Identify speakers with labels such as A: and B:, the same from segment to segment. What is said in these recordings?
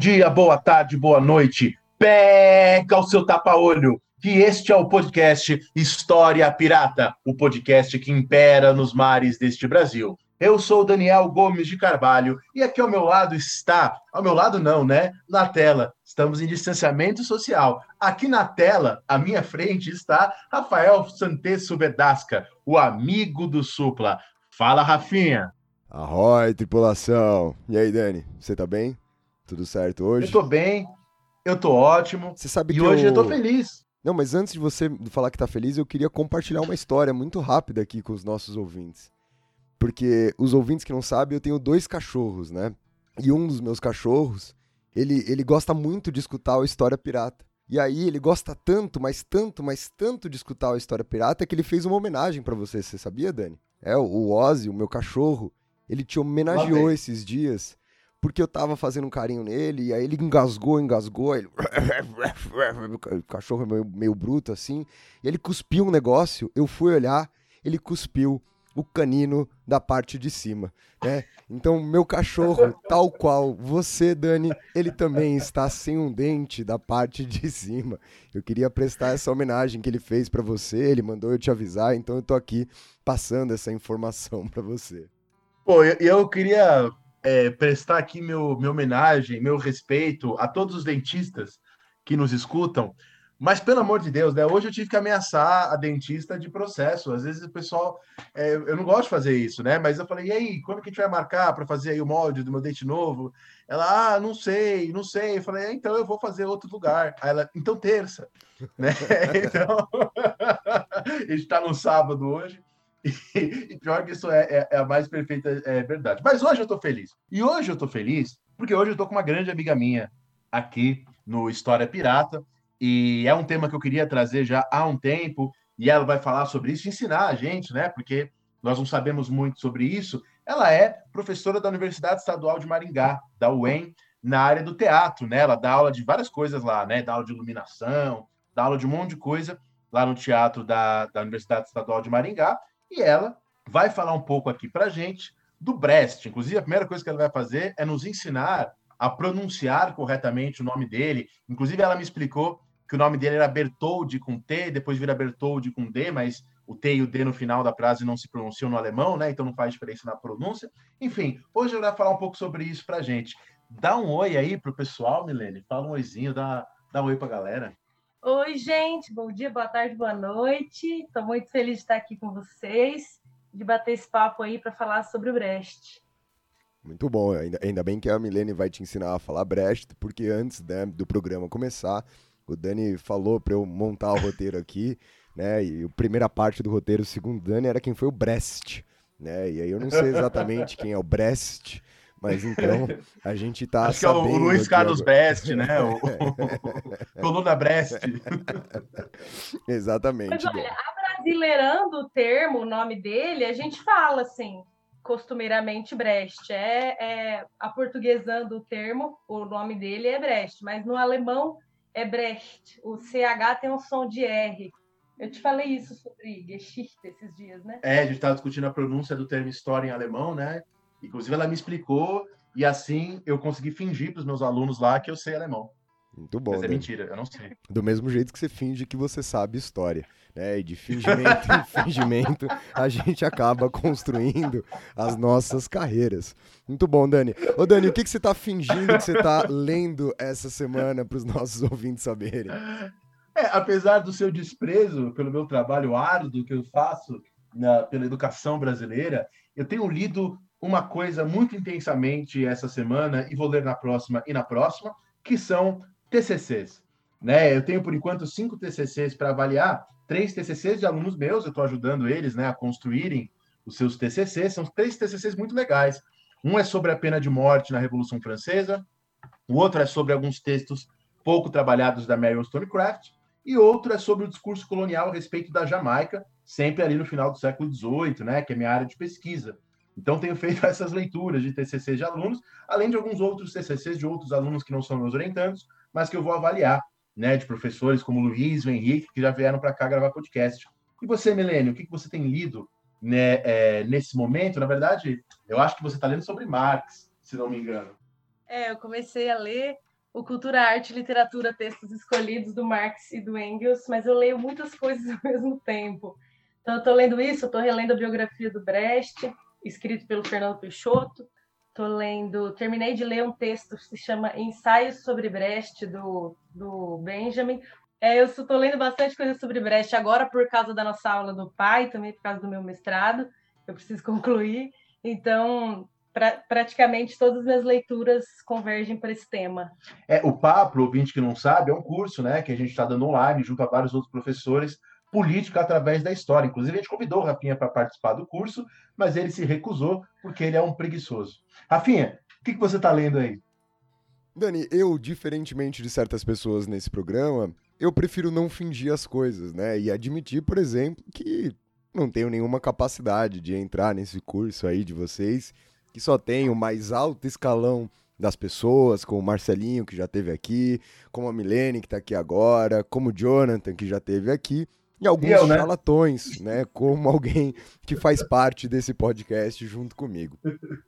A: Dia, boa tarde, boa noite. Pega o seu tapa-olho, que este é o podcast História Pirata, o podcast que impera nos mares deste Brasil. Eu sou Daniel Gomes de Carvalho e aqui ao meu lado está, ao meu lado não, né? Na tela, estamos em distanciamento social. Aqui na tela, à minha frente, está Rafael Santesso Vedasca, o amigo do Supla. Fala, Rafinha.
B: Arroi, tripulação. E aí, Dani, você tá bem? Tudo certo hoje?
A: Eu tô bem, eu tô ótimo.
B: Você sabe
A: E
B: que
A: hoje eu tô feliz.
B: Não, mas antes de você falar que tá feliz, eu queria compartilhar uma história muito rápida aqui com os nossos ouvintes. Porque os ouvintes que não sabem, eu tenho dois cachorros, né? E um dos meus cachorros, ele, ele gosta muito de escutar a história pirata. E aí ele gosta tanto, mas tanto, mas tanto de escutar a história pirata que ele fez uma homenagem pra você. Você sabia, Dani? É, o Ozzy, o meu cachorro, ele te homenageou esses dias porque eu tava fazendo um carinho nele, e aí ele engasgou, engasgou, ele... o cachorro é meio, meio bruto assim, e ele cuspiu um negócio, eu fui olhar, ele cuspiu o canino da parte de cima, né? Então, meu cachorro, tal qual você, Dani, ele também está sem um dente da parte de cima. Eu queria prestar essa homenagem que ele fez pra você, ele mandou eu te avisar, então eu tô aqui passando essa informação pra você.
A: Pô, eu, eu queria é, prestar aqui meu, minha homenagem, meu respeito a todos os dentistas que nos escutam. Mas, pelo amor de Deus, né? Hoje eu tive que ameaçar a dentista de processo. Às vezes o pessoal. é, eu não gosto de fazer isso, né? Mas eu falei, e aí, quando que a gente vai marcar para fazer aí o molde do meu dente novo? Ela, ah, não sei, não sei. Eu falei, "É, então eu vou fazer outro lugar. Aí ela, então terça. Né? Então, a gente está no sábado hoje. E pior que isso é, é- é a mais perfeita é, verdade. Mas hoje eu tô feliz. E hoje eu tô feliz porque hoje eu tô com uma grande amiga minha aqui no História Pirata. E é um tema que eu queria trazer já há um tempo. E ela vai falar sobre isso, ensinar a gente, né? Porque nós não sabemos muito sobre isso. Ela é professora da Universidade Estadual de Maringá, da UEM, na área do teatro, né? Ela dá aula de várias coisas lá, né? Dá aula de iluminação, dá aula de um monte de coisa lá no teatro da, da Universidade Estadual de Maringá. E ela vai falar um pouco aqui para gente do Brecht. Inclusive, a primeira coisa que ela vai fazer é nos ensinar a pronunciar corretamente o nome dele. Inclusive, ela me explicou que o nome dele era Bertoldi com T, depois vira Bertoldi com D, mas o T e o D no final da frase não se pronunciam no alemão, né? Então não faz diferença na pronúncia. Enfim, hoje ela vai falar um pouco sobre isso pra gente. Dá um oi aí pro pessoal, Milene. Fala um oizinho, dá, dá um oi pra galera.
C: Oi, gente, bom dia, boa tarde, boa noite. Estou muito feliz de estar aqui com vocês, de bater esse papo aí para falar sobre o Brecht.
B: Muito bom, ainda, ainda bem que a Milene vai te ensinar a falar Brecht, porque antes né, do programa começar, o Dani falou para eu montar o roteiro aqui, né? E a primeira parte do roteiro, segundo o Dani, era quem foi o Brest, né? E aí eu não sei exatamente quem é o Brest, mas então a gente tá
A: Acho que é o, Luiz Carlos
B: agora.
A: Brest, né? O, o, Coluna Brest.
B: Exatamente.
C: Mas olha, abrasileirando o termo, o nome dele, a gente fala assim, costumeiramente Brecht. É, é aportuguesando o termo, o nome dele é Brecht, mas no alemão é Brecht. O CH tem um som de R. Eu te falei isso sobre Geschichte esses dias, né?
A: É, a gente estava discutindo a pronúncia do termo história em alemão, né? Inclusive, ela me explicou e assim eu consegui fingir para os meus alunos lá que eu sei alemão.
B: Muito bom.
A: Mas é
B: Dani.
A: mentira, eu não sei.
B: Do mesmo jeito que você finge que você sabe história. Né? E de fingimento em fingimento, a gente acaba construindo as nossas carreiras. Muito bom, Dani. Ô, Dani, o que, que você está fingindo que você está lendo essa semana para os nossos ouvintes saberem?
A: É, apesar do seu desprezo pelo meu trabalho árduo que eu faço na- pela educação brasileira, eu tenho lido uma coisa muito intensamente essa semana e vou ler na próxima e na próxima, que são TCCs. Né? Eu tenho, por enquanto, cinco TCCs para avaliar, três TCCs de alunos meus, eu estou ajudando eles né, a construírem os seus TCCs, são três TCCs muito legais. Um é sobre a pena de morte na Revolução Francesa, O outro é sobre alguns textos pouco trabalhados da Mary Wollstonecraft, e outro é sobre o discurso colonial a respeito da Jamaica, sempre ali no final do século XVIII, né, que é minha área de pesquisa. Então, tenho feito essas leituras de TCCs de alunos, além de alguns outros TCCs de outros alunos que não são meus orientandos, mas que eu vou avaliar, né, de professores como Luiz, o Henrique, que já vieram para cá gravar podcast. E você, Milênio, o que, que você tem lido né, é, nesse momento? Na verdade, eu acho que você está lendo sobre Marx, se não me engano.
C: É, eu comecei a ler o Cultura, Arte e Literatura, textos escolhidos do Marx e do Engels, mas eu leio muitas coisas ao mesmo tempo. Então, eu estou lendo isso, estou relendo a biografia do Brecht, escrito pelo Fernando Peixoto. Estou lendo, terminei de ler um texto que se chama Ensaios sobre Brecht, do, do Benjamin. É, eu estou lendo bastante coisa sobre Brecht agora por causa da nossa aula do pai, também por causa do meu mestrado. Eu preciso concluir. Então, pra, praticamente todas as minhas leituras convergem para esse tema.
A: É, o PAP, o ouvinte que não sabe, é um curso né, que a gente está dando online junto a vários outros professores, política através da história. Inclusive, a gente convidou o Rafinha para participar do curso, mas ele se recusou porque ele é um preguiçoso. Rafinha, o que, que você está lendo aí?
B: Dani, eu, diferentemente de certas pessoas nesse programa, eu prefiro não fingir as coisas, né? E admitir, por exemplo, que não tenho nenhuma capacidade de entrar nesse curso aí de vocês que só tem o mais alto escalão das pessoas, como o Marcelinho, que já teve aqui, como a Milene, que está aqui agora, como o Jonathan, que já teve aqui, e alguns eu, né? charlatões, né? Como alguém que faz parte desse podcast junto comigo.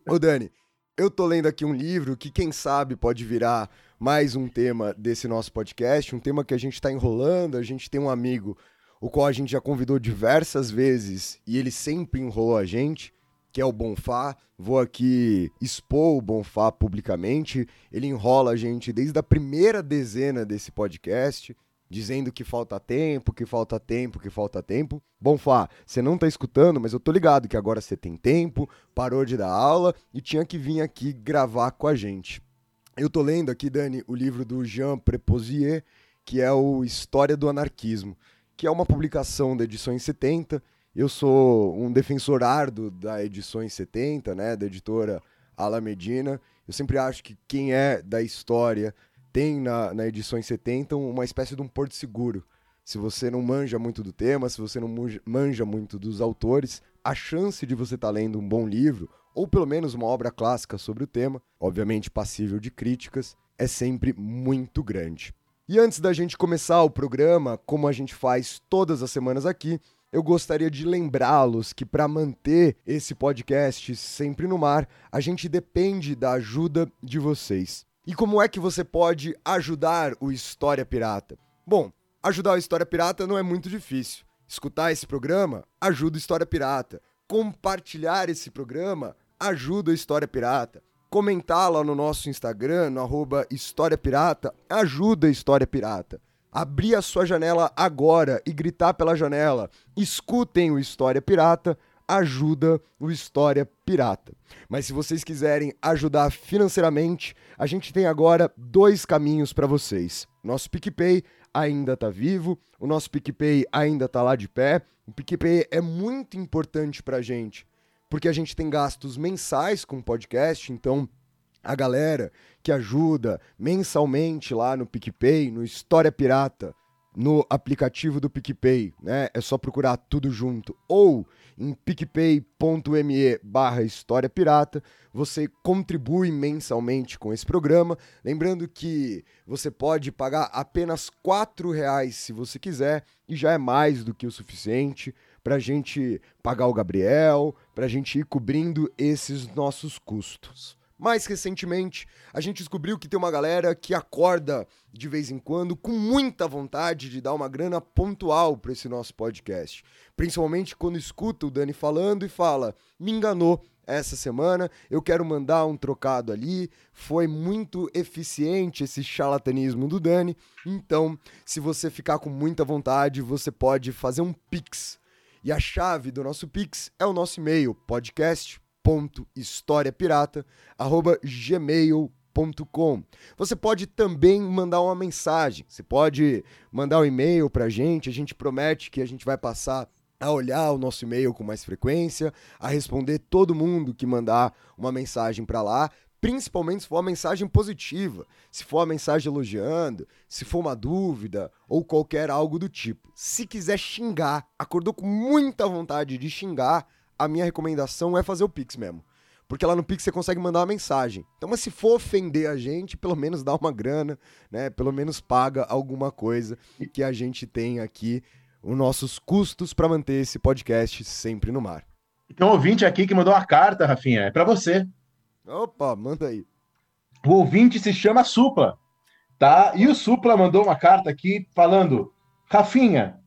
B: Ô, Dani, eu tô lendo aqui um livro que, quem sabe, pode virar mais um tema desse nosso podcast, um tema que a gente está enrolando. A gente tem um amigo, o qual a gente já convidou diversas vezes e ele sempre enrolou a gente que é o Bonfá. Vou aqui expor o Bonfá publicamente. Ele enrola a gente desde a primeira dezena desse podcast, dizendo que falta tempo, que falta tempo, que falta tempo. Bonfá, você não tá escutando, mas eu tô ligado que agora você tem tempo, parou de dar aula e tinha que vir aqui gravar com a gente. Eu tô lendo aqui, Dani, o livro do Jean Preposier, que é o História do Anarquismo, que é uma publicação da edição em 70 eu sou um defensor árduo da Edições 70, né, da editora Alamedina. Eu sempre acho que quem é da história tem na, na Edições 70 uma espécie de um porto seguro. Se você não manja muito do tema, se você não manja muito dos autores, a chance de você estar tá lendo um bom livro, ou pelo menos uma obra clássica sobre o tema, obviamente passível de críticas, é sempre muito grande. E antes da gente começar o programa, como a gente faz todas as semanas aqui, eu gostaria de lembrá-los que para manter esse podcast sempre no mar, a gente depende da ajuda de vocês. E como é que você pode ajudar o História Pirata? Bom, ajudar o História Pirata não é muito difícil. Escutar esse programa ajuda o História Pirata. Compartilhar esse programa ajuda o História Pirata. Comentar lá no nosso Instagram, no arroba História Pirata, ajuda a História Pirata abrir a sua janela agora e gritar pela janela: escutem o História Pirata, ajuda o História Pirata. Mas se vocês quiserem ajudar financeiramente, a gente tem agora dois caminhos para vocês. Nosso PicPay ainda está vivo, o nosso PicPay ainda está lá de pé. O PicPay é muito importante para a gente, porque a gente tem gastos mensais com o podcast, então a galera que ajuda mensalmente lá no PicPay, no História Pirata, no aplicativo do PicPay, né? É só procurar tudo junto. Ou em picpay.me barra História Pirata, você contribui mensalmente com esse programa. Lembrando que você pode pagar apenas R$ reais se você quiser, e já é mais do que o suficiente para a gente pagar o Gabriel, para a gente ir cobrindo esses nossos custos. Mais recentemente, a gente descobriu que tem uma galera que acorda de vez em quando com muita vontade de dar uma grana pontual para esse nosso podcast. Principalmente quando escuta o Dani falando e fala: me enganou essa semana, eu quero mandar um trocado ali. Foi muito eficiente esse charlatanismo do Dani. Então, se você ficar com muita vontade, você pode fazer um Pix. E a chave do nosso Pix é o nosso e-mail, podcast gmail.com. Você pode também mandar uma mensagem, você pode mandar um e-mail para a gente, a gente promete que a gente vai passar a olhar o nosso e-mail com mais frequência, a responder todo mundo que mandar uma mensagem para lá, principalmente se for uma mensagem positiva, se for uma mensagem elogiando, se for uma dúvida ou qualquer algo do tipo. Se quiser xingar, acordou com muita vontade de xingar, a minha recomendação é fazer o Pix mesmo. Porque lá no Pix você consegue mandar uma mensagem. Então, mas se for ofender a gente, pelo menos dá uma grana, né? Pelo menos paga alguma coisa que a gente tem aqui os nossos custos para manter esse podcast sempre no mar.
A: Tem um ouvinte aqui que mandou uma carta, Rafinha. É para você.
B: Opa, manda aí.
A: O ouvinte se chama Supla, tá? E o Supla mandou uma carta aqui falando: Rafinha,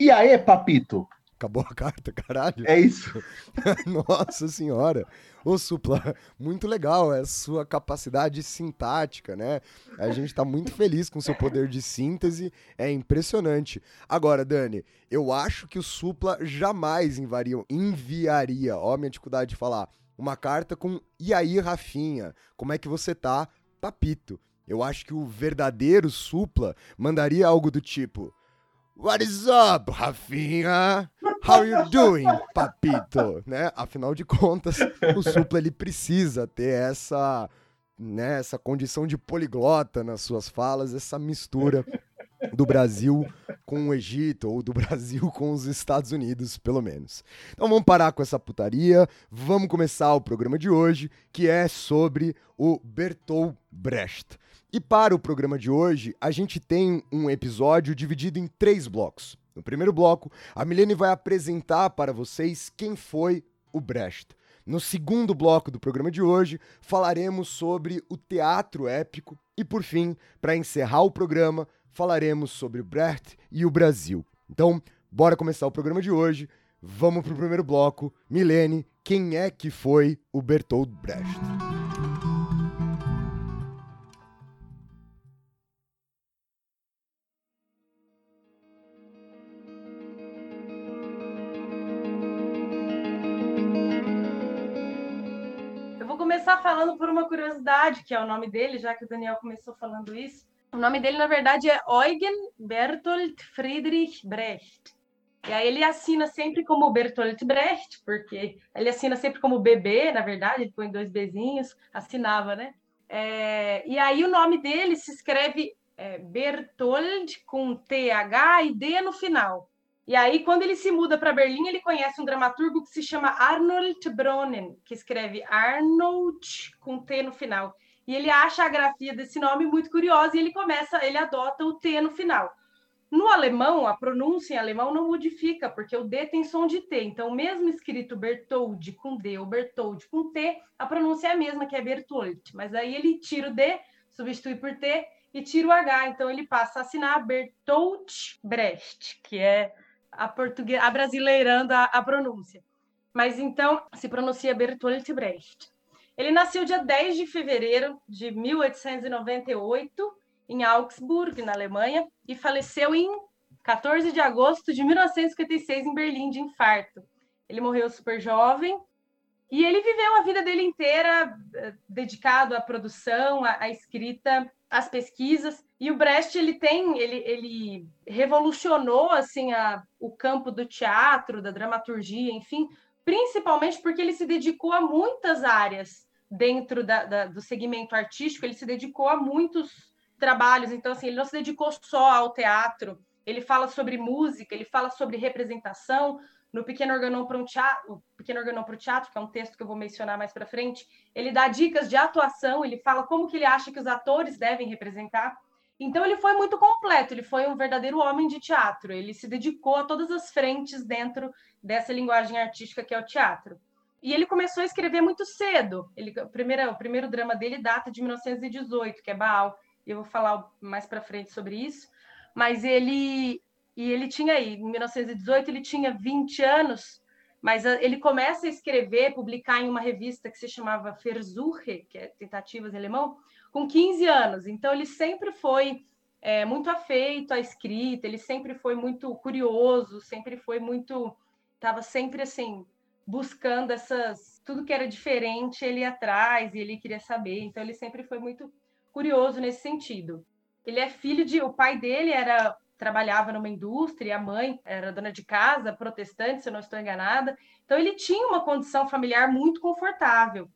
A: e aí, papito?
B: Acabou a carta, caralho.
A: É isso.
B: Nossa senhora. Ô, Supla, muito legal a sua capacidade sintática, né? A gente tá muito feliz com o seu poder de síntese, é impressionante. Agora, Dani, eu acho que o Supla jamais enviaria, enviaria, ó, minha dificuldade de falar, uma carta com E aí, Rafinha, como é que você tá, papito? Eu acho que o verdadeiro Supla mandaria algo do tipo: What is up, Rafinha? How you doing, papito? Né? Afinal de contas, o Supla ele precisa ter essa, né, essa condição de poliglota nas suas falas, essa mistura do Brasil com o Egito, ou do Brasil com os Estados Unidos, pelo menos. Então vamos parar com essa putaria, vamos começar o programa de hoje, que é sobre o Bertolt Brecht. E para o programa de hoje, a gente tem um episódio dividido em três blocos. No primeiro bloco, a Milene vai apresentar para vocês quem foi o Brecht. No segundo bloco do programa de hoje, falaremos sobre o teatro épico. E por fim, para encerrar o programa, falaremos sobre o Brecht e o Brasil. Então, bora começar o programa de hoje. Vamos para o primeiro bloco. Milene, quem é que foi o Bertolt Brecht?
C: Começar falando por uma curiosidade, que é o nome dele, já que o Daniel começou falando isso. O nome dele, na verdade, é Eugen Bertolt Friedrich Brecht. E aí ele assina sempre como Bertolt Brecht, porque ele assina sempre como BB, na verdade, ele põe dois Bzinhos, assinava, né? É, e aí o nome dele se escreve é, Bertold com TH e D no final. E aí, quando ele se muda para Berlim, ele conhece um dramaturgo que se chama Arnold Bronnen, que escreve Arnold com T no final. E ele acha a grafia desse nome muito curiosa e ele começa, ele adota o T no final. No alemão, a pronúncia em alemão não modifica, porque o D tem som de T. Então, mesmo escrito Bertold com D ou Bertold com T, a pronúncia é a mesma, que é Bertold. Mas aí ele tira o D, substitui por T e tira o H. Então, ele passa a assinar Bertolt Brecht, que é a português, a brasileirando a, a pronúncia. Mas então se pronuncia Bertolt Brecht. Ele nasceu dia 10 de fevereiro de 1898 em Augsburg, na Alemanha, e faleceu em 14 de agosto de 1956 em Berlim de infarto. Ele morreu super jovem e ele viveu a vida dele inteira eh, dedicado à produção, à, à escrita, às pesquisas. E o Brecht ele tem, ele, ele revolucionou assim a, o campo do teatro, da dramaturgia, enfim, principalmente porque ele se dedicou a muitas áreas dentro da, da, do segmento artístico. Ele se dedicou a muitos trabalhos. Então assim, ele não se dedicou só ao teatro. Ele fala sobre música, ele fala sobre representação, no Pequeno Organon para um teatro, Pequeno Organon para o Teatro, que é um texto que eu vou mencionar mais para frente, ele dá dicas de atuação, ele fala como que ele acha que os atores devem representar. Então ele foi muito completo, ele foi um verdadeiro homem de teatro, ele se dedicou a todas as frentes dentro dessa linguagem artística que é o teatro. E ele começou a escrever muito cedo. Ele, o, primeiro, o primeiro drama dele data de 1918, que é Baal. Eu vou falar mais para frente sobre isso. Mas ele, e ele tinha aí, em 1918, ele tinha 20 anos, mas ele começa a escrever, publicar em uma revista que se chamava Versuche, que é tentativas em alemão, com 15 anos. Então, ele sempre foi é, muito afeito à escrita, ele sempre foi muito curioso, sempre foi muito. Estava sempre assim, buscando essas. Tudo que era diferente, ele ia atrás e ele queria saber. Então, ele sempre foi muito curioso nesse sentido. Ele é filho de. O pai dele era trabalhava numa indústria, a mãe era dona de casa, protestante, se eu não estou enganada. Então ele tinha uma condição familiar muito confortável.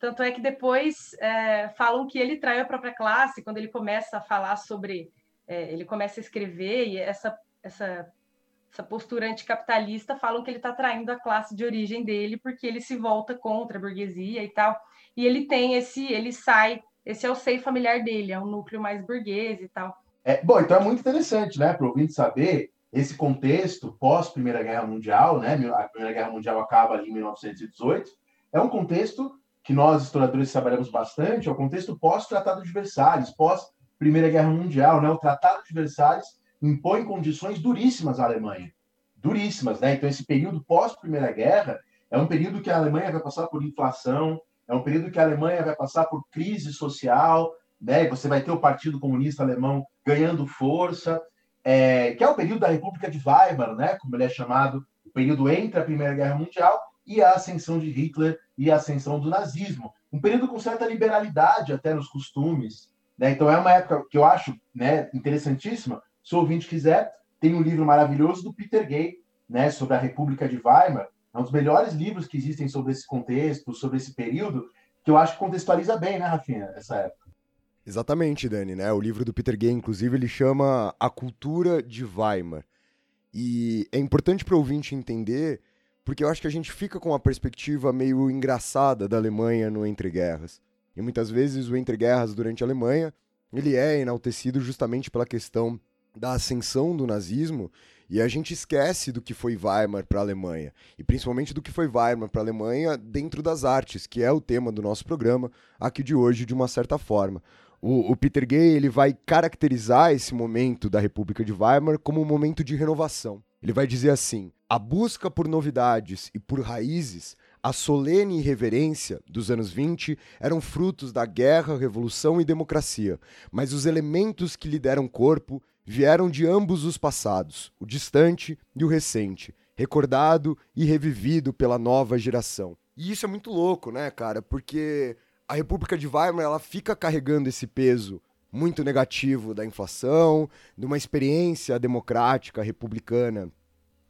C: Tanto é que depois é, falam que ele traiu a própria classe quando ele começa a falar sobre. É, ele começa a escrever e essa, essa, essa postura anticapitalista falam que ele está traindo a classe de origem dele porque ele se volta contra a burguesia e tal. E ele tem esse. Ele sai. Esse é o seio familiar dele, é um núcleo mais burguês e tal.
A: É, bom, então é muito interessante, né, para o ouvinte saber esse contexto pós Primeira Guerra Mundial, né? A Primeira Guerra Mundial acaba ali em 1918. É um contexto que nós historiadores trabalhamos bastante, é o contexto pós Tratado de Versalhes, pós Primeira Guerra Mundial, né? O Tratado de Versalhes impõe condições duríssimas à Alemanha, duríssimas, né? Então esse período pós Primeira Guerra é um período que a Alemanha vai passar por inflação, é um período que a Alemanha vai passar por crise social, né? Você vai ter o Partido Comunista Alemão ganhando força, é, que é o período da República de Weimar, né? Como ele é chamado, o período entre a Primeira Guerra Mundial e a ascensão de Hitler e a ascensão do nazismo. Um período com certa liberalidade até nos costumes, né? Então é uma época que eu acho, né, interessantíssima. Se o ouvinte quiser, tem um livro maravilhoso do Peter Gay, né, sobre a República de Weimar, é um dos melhores livros que existem sobre esse contexto, sobre esse período, que eu acho que contextualiza bem, né, Rafinha, essa época.
B: Exatamente, Dani, né? O livro do Peter Gay, inclusive, ele chama A Cultura de Weimar. E é importante para o ouvinte entender, porque eu acho que a gente fica com uma perspectiva meio engraçada da Alemanha no Entre Guerras. E muitas vezes o Entre Guerras durante a Alemanha, ele é enaltecido justamente pela questão da ascensão do nazismo e a gente esquece do que foi Weimar para a Alemanha, e principalmente do que foi Weimar para a Alemanha dentro das artes, que é o tema do nosso programa aqui de hoje, de uma certa forma. O, o, Peter Gay ele vai caracterizar esse momento da República de Weimar como um momento de renovação. Ele vai dizer assim: a busca por novidades e por raízes, a solene irreverência dos anos 20 eram frutos da guerra, revolução e democracia, mas os elementos que lhe deram corpo vieram de ambos os passados, o distante e o recente, recordado e revivido pela nova geração. E isso é muito louco, né, cara? Porque a República de Weimar ela fica carregando esse peso muito negativo da inflação, de uma experiência democrática republicana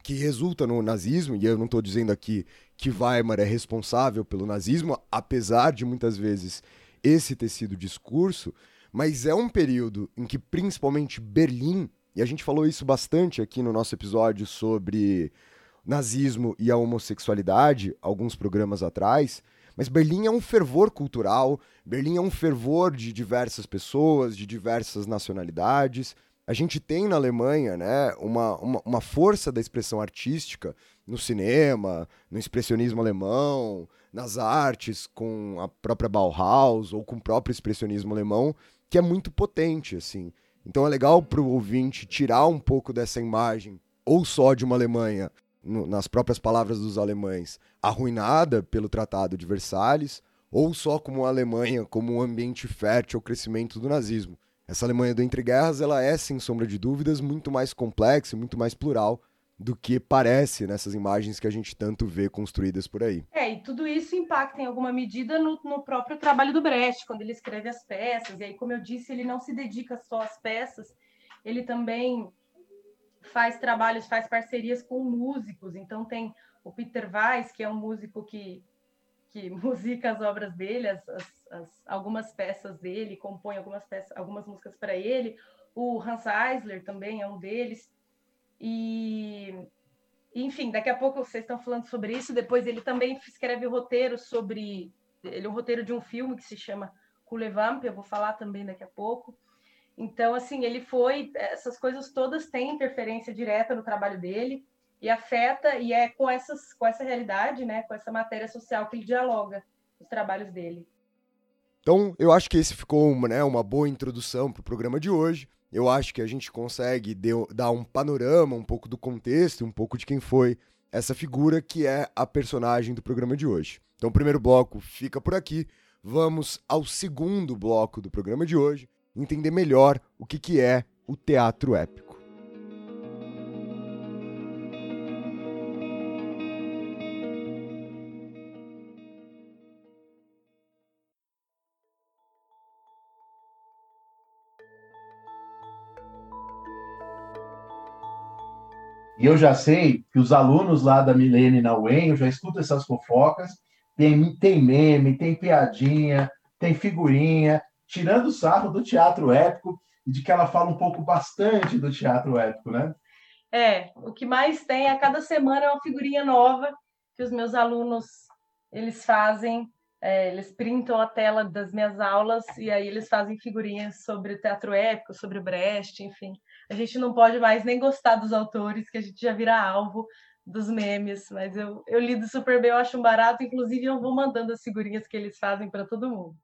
B: que resulta no nazismo, e eu não estou dizendo aqui que Weimar é responsável pelo nazismo, apesar de muitas vezes esse ter sido o discurso, mas é um período em que principalmente Berlim, e a gente falou isso bastante aqui no nosso episódio sobre nazismo e a homossexualidade, alguns programas atrás, mas Berlim é um fervor cultural, Berlim é um fervor de diversas pessoas, de diversas nacionalidades. A gente tem na Alemanha né, uma, uma, uma força da expressão artística no cinema, no expressionismo alemão, nas artes, com a própria Bauhaus ou com o próprio expressionismo alemão, que é muito potente, assim. Então é legal para o ouvinte tirar um pouco dessa imagem, ou só de uma Alemanha, no, nas próprias palavras dos alemães, arruinada pelo Tratado de Versalhes, ou só como a Alemanha como um ambiente fértil ao crescimento do nazismo. Essa Alemanha do entre guerras, ela é, sem sombra de dúvidas, muito mais complexa e muito mais plural do que parece nessas imagens que a gente tanto vê construídas por aí.
C: É, e tudo isso impacta em alguma medida no, no, próprio trabalho do Brecht, quando ele escreve as peças. E aí, como eu disse, ele não se dedica só às peças, ele também faz trabalhos, faz parcerias com músicos. Então, tem o Peter Weiss, que é um músico que, que musica as obras dele, as, as, as algumas peças dele, compõe algumas, peças, algumas músicas para ele. O Hans Eisler também é um deles. E, enfim, daqui a pouco vocês estão falando sobre isso. Depois ele também escreve o roteiro sobre. Ele é um roteiro de um filme que se chama Kulevamp, eu vou falar também daqui a pouco. Então, assim, ele foi. Essas coisas todas têm interferência direta no trabalho dele e afeta, e é com, essas, com essa realidade, né, com essa matéria social que ele dialoga os trabalhos dele.
B: Então, eu acho que esse ficou uma, né, uma boa introdução para o programa de hoje eu acho que a gente consegue deu, dar um panorama, um pouco do contexto, um pouco de quem foi essa figura que é a personagem do programa de hoje. Então, o primeiro bloco fica por aqui. Vamos ao segundo bloco do programa de hoje, entender melhor o que, que é o teatro épico.
A: E eu já sei que os alunos lá da Milene na UEM, eu já escuto essas fofocas, Tem, tem meme, tem piadinha, tem figurinha, tirando sarro do teatro épico e de que ela fala um pouco bastante do teatro épico, né?
C: É, o que mais tem a cada semana é uma figurinha nova que os meus alunos eles fazem, é, eles printam a tela das minhas aulas e aí eles fazem figurinhas sobre o teatro épico, sobre o Brecht, enfim. A gente não pode mais nem gostar dos autores, que a gente já vira alvo dos memes, mas eu, eu lido super bem, eu acho um barato, inclusive eu vou mandando as figurinhas que eles fazem para todo mundo.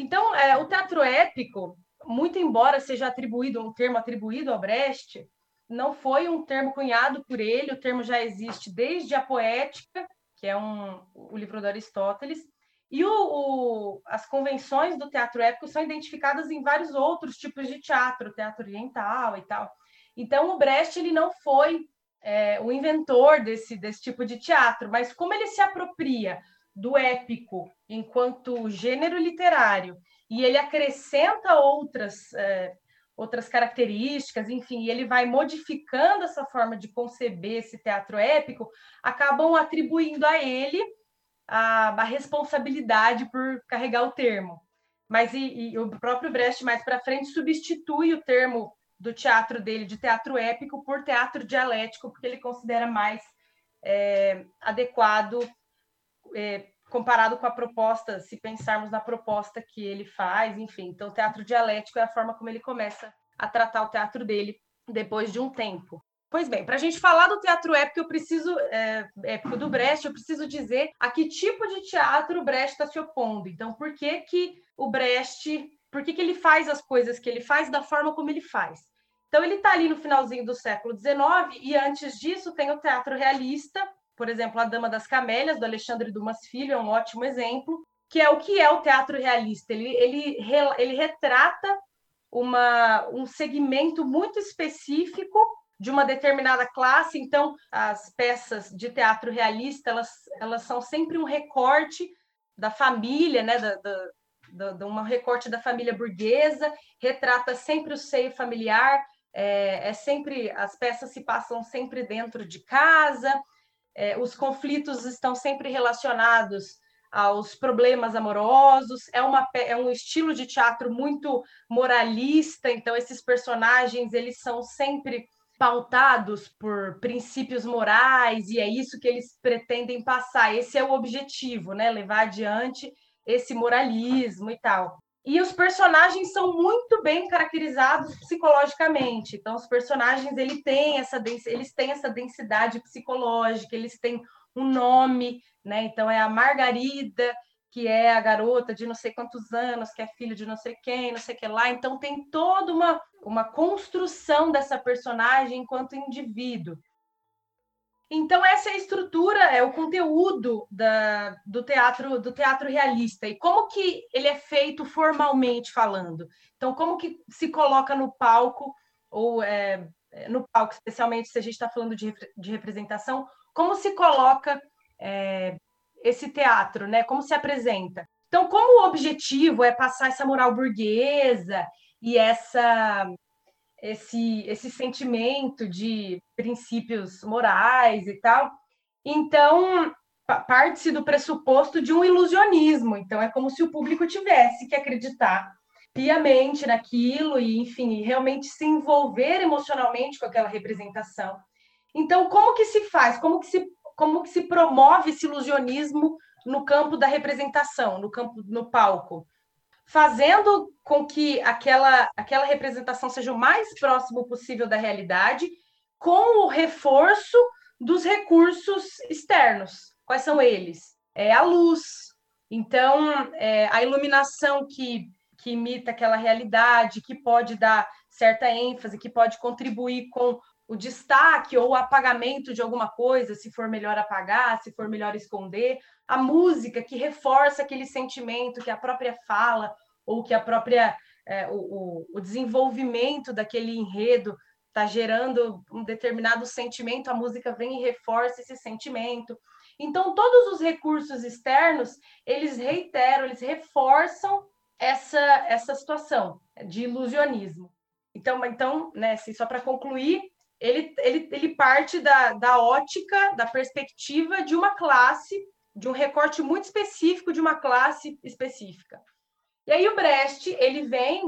C: Então, é, o teatro épico, muito embora seja atribuído, um termo atribuído ao Brecht, não foi um termo cunhado por ele, o termo já existe desde a Poética, que é um, o livro do Aristóteles, e o, o, as convenções do teatro épico são identificadas em vários outros tipos de teatro, teatro oriental e tal. Então, o Brecht ele não foi é, o inventor desse, desse tipo de teatro, mas como ele se apropria do épico enquanto gênero literário e ele acrescenta outras é, outras características, enfim, ele vai modificando essa forma de conceber esse teatro épico, acabam atribuindo a ele a, a responsabilidade por carregar o termo. Mas e, e o próprio Brecht mais para frente substitui o termo do teatro dele de teatro épico por teatro dialético, porque ele considera mais é, adequado é, comparado com a proposta, se pensarmos na proposta que ele faz, enfim. Então, o teatro dialético é a forma como ele começa a tratar o teatro dele depois de um tempo. Pois bem, para a gente falar do teatro épico, eu preciso, é, épico do Brecht, eu preciso dizer a que tipo de teatro o Brecht está se opondo. Então, por que, que o Brecht, por que, que ele faz as coisas que ele faz da forma como ele faz? Então, ele está ali no finalzinho do século XIX, e antes disso tem o teatro realista, por exemplo, A Dama das Camélias, do Alexandre Dumas Filho, é um ótimo exemplo, que é o que é o teatro realista. Ele, ele, ele retrata uma, um segmento muito específico de uma determinada classe. Então, as peças de teatro realista, elas, elas são sempre um recorte da família, né, da, da, da, de um recorte da família burguesa, retrata sempre o seio familiar, é, é sempre as peças se passam sempre dentro de casa, é, os conflitos estão sempre relacionados aos problemas amorosos, é, uma, é um estilo de teatro muito moralista, então esses personagens eles são sempre pautados por princípios morais e é isso que eles pretendem passar. Esse é o objetivo, né? Levar adiante esse moralismo e tal. E os personagens são muito bem caracterizados psicologicamente. Então, os personagens ele tem essa, eles têm essa densidade psicológica, eles têm um nome, né? Então, é a Margarida, que é a garota de não sei quantos anos, que é filho de não sei quem, não sei o que lá. Então, tem toda uma, uma construção dessa personagem enquanto indivíduo. Então essa é a estrutura, é o conteúdo da, do teatro do teatro realista e como que ele é feito formalmente falando. Então como que se coloca no palco ou é, no palco, especialmente se a gente está falando de, de representação, como se coloca é, esse teatro, né? Como se apresenta. Então como o objetivo é passar essa moral burguesa e essa esse, esse sentimento de princípios morais e tal. Então, parte-se do pressuposto de um ilusionismo. Então, é como se o público tivesse que acreditar piamente naquilo e, enfim, realmente se envolver emocionalmente com aquela representação. Então, como que se faz? Como que se, como que se promove esse ilusionismo no campo da representação, no campo no palco? Fazendo com que aquela, aquela representação seja o mais próximo possível da realidade, com o reforço dos recursos externos. Quais são eles? É a luz. Então, é, a iluminação que, que imita aquela realidade, que pode dar certa ênfase, que pode contribuir com o destaque ou o apagamento de alguma coisa, se for melhor apagar, se for melhor esconder, a música que reforça aquele sentimento que a própria fala ou que a própria é, o, o, desenvolvimento daquele enredo está gerando um determinado sentimento, a música vem e reforça esse sentimento. Então, todos os recursos externos, eles reiteram, eles reforçam essa, essa situação de ilusionismo. Então, então né, assim, só para concluir, ele, ele, ele parte da, da ótica, da perspectiva de uma classe de um recorte muito específico de uma classe específica. E aí o Brecht, ele vem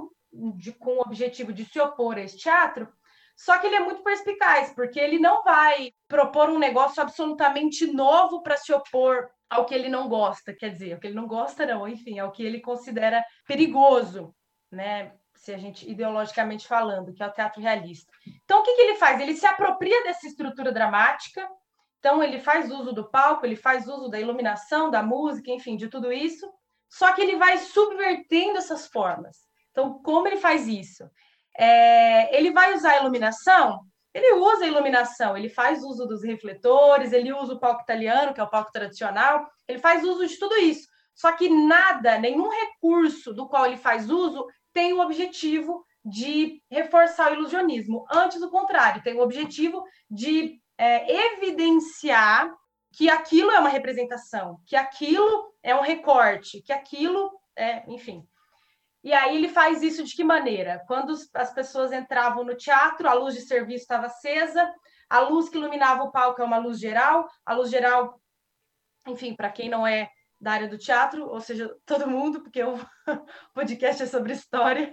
C: de, com o objetivo de se opor a esse teatro, só que ele é muito perspicaz, porque ele não vai propor um negócio absolutamente novo para se opor ao que ele não gosta, quer dizer, o que ele não gosta não, enfim, ao que ele considera perigoso, né? Se a gente ideologicamente falando, que é o teatro realista. Então, o que, que ele faz? Ele se apropria dessa estrutura dramática, então ele faz uso do palco, ele faz uso da iluminação, da música, enfim, de tudo isso, só que ele vai subvertendo essas formas. Então, como ele faz isso? É, ele vai usar a iluminação ele usa a iluminação, ele faz uso dos refletores, ele usa o palco italiano, que é o palco tradicional, ele faz uso de tudo isso. Só que nada, nenhum recurso do qual ele faz uso tem o objetivo de reforçar o ilusionismo. Antes, do contrário, tem o objetivo de é, evidenciar que aquilo é uma representação, que aquilo é um recorte, que aquilo é, enfim, e aí ele faz isso de que maneira? Quando as pessoas entravam no teatro, a luz de serviço estava acesa, a luz que iluminava o palco é uma luz geral, a luz geral, enfim, para quem não é da área do teatro, ou seja, todo mundo, porque o podcast é sobre história.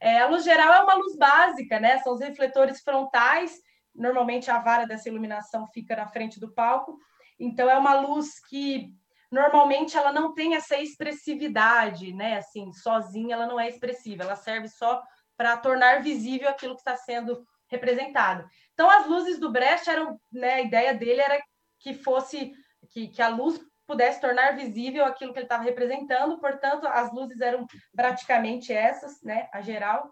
C: É, a luz geral é uma luz básica, né? São os refletores frontais. Normalmente a vara dessa iluminação fica na frente do palco. Então é uma luz que normalmente ela não tem essa expressividade, né? Assim, sozinha ela não é expressiva, ela serve só para tornar visível aquilo que está sendo representado. Então, as luzes do Brecht eram, né? A ideia dele era que fosse que, que a luz pudesse tornar visível aquilo que ele estava representando, portanto, as luzes eram praticamente essas, né? A geral.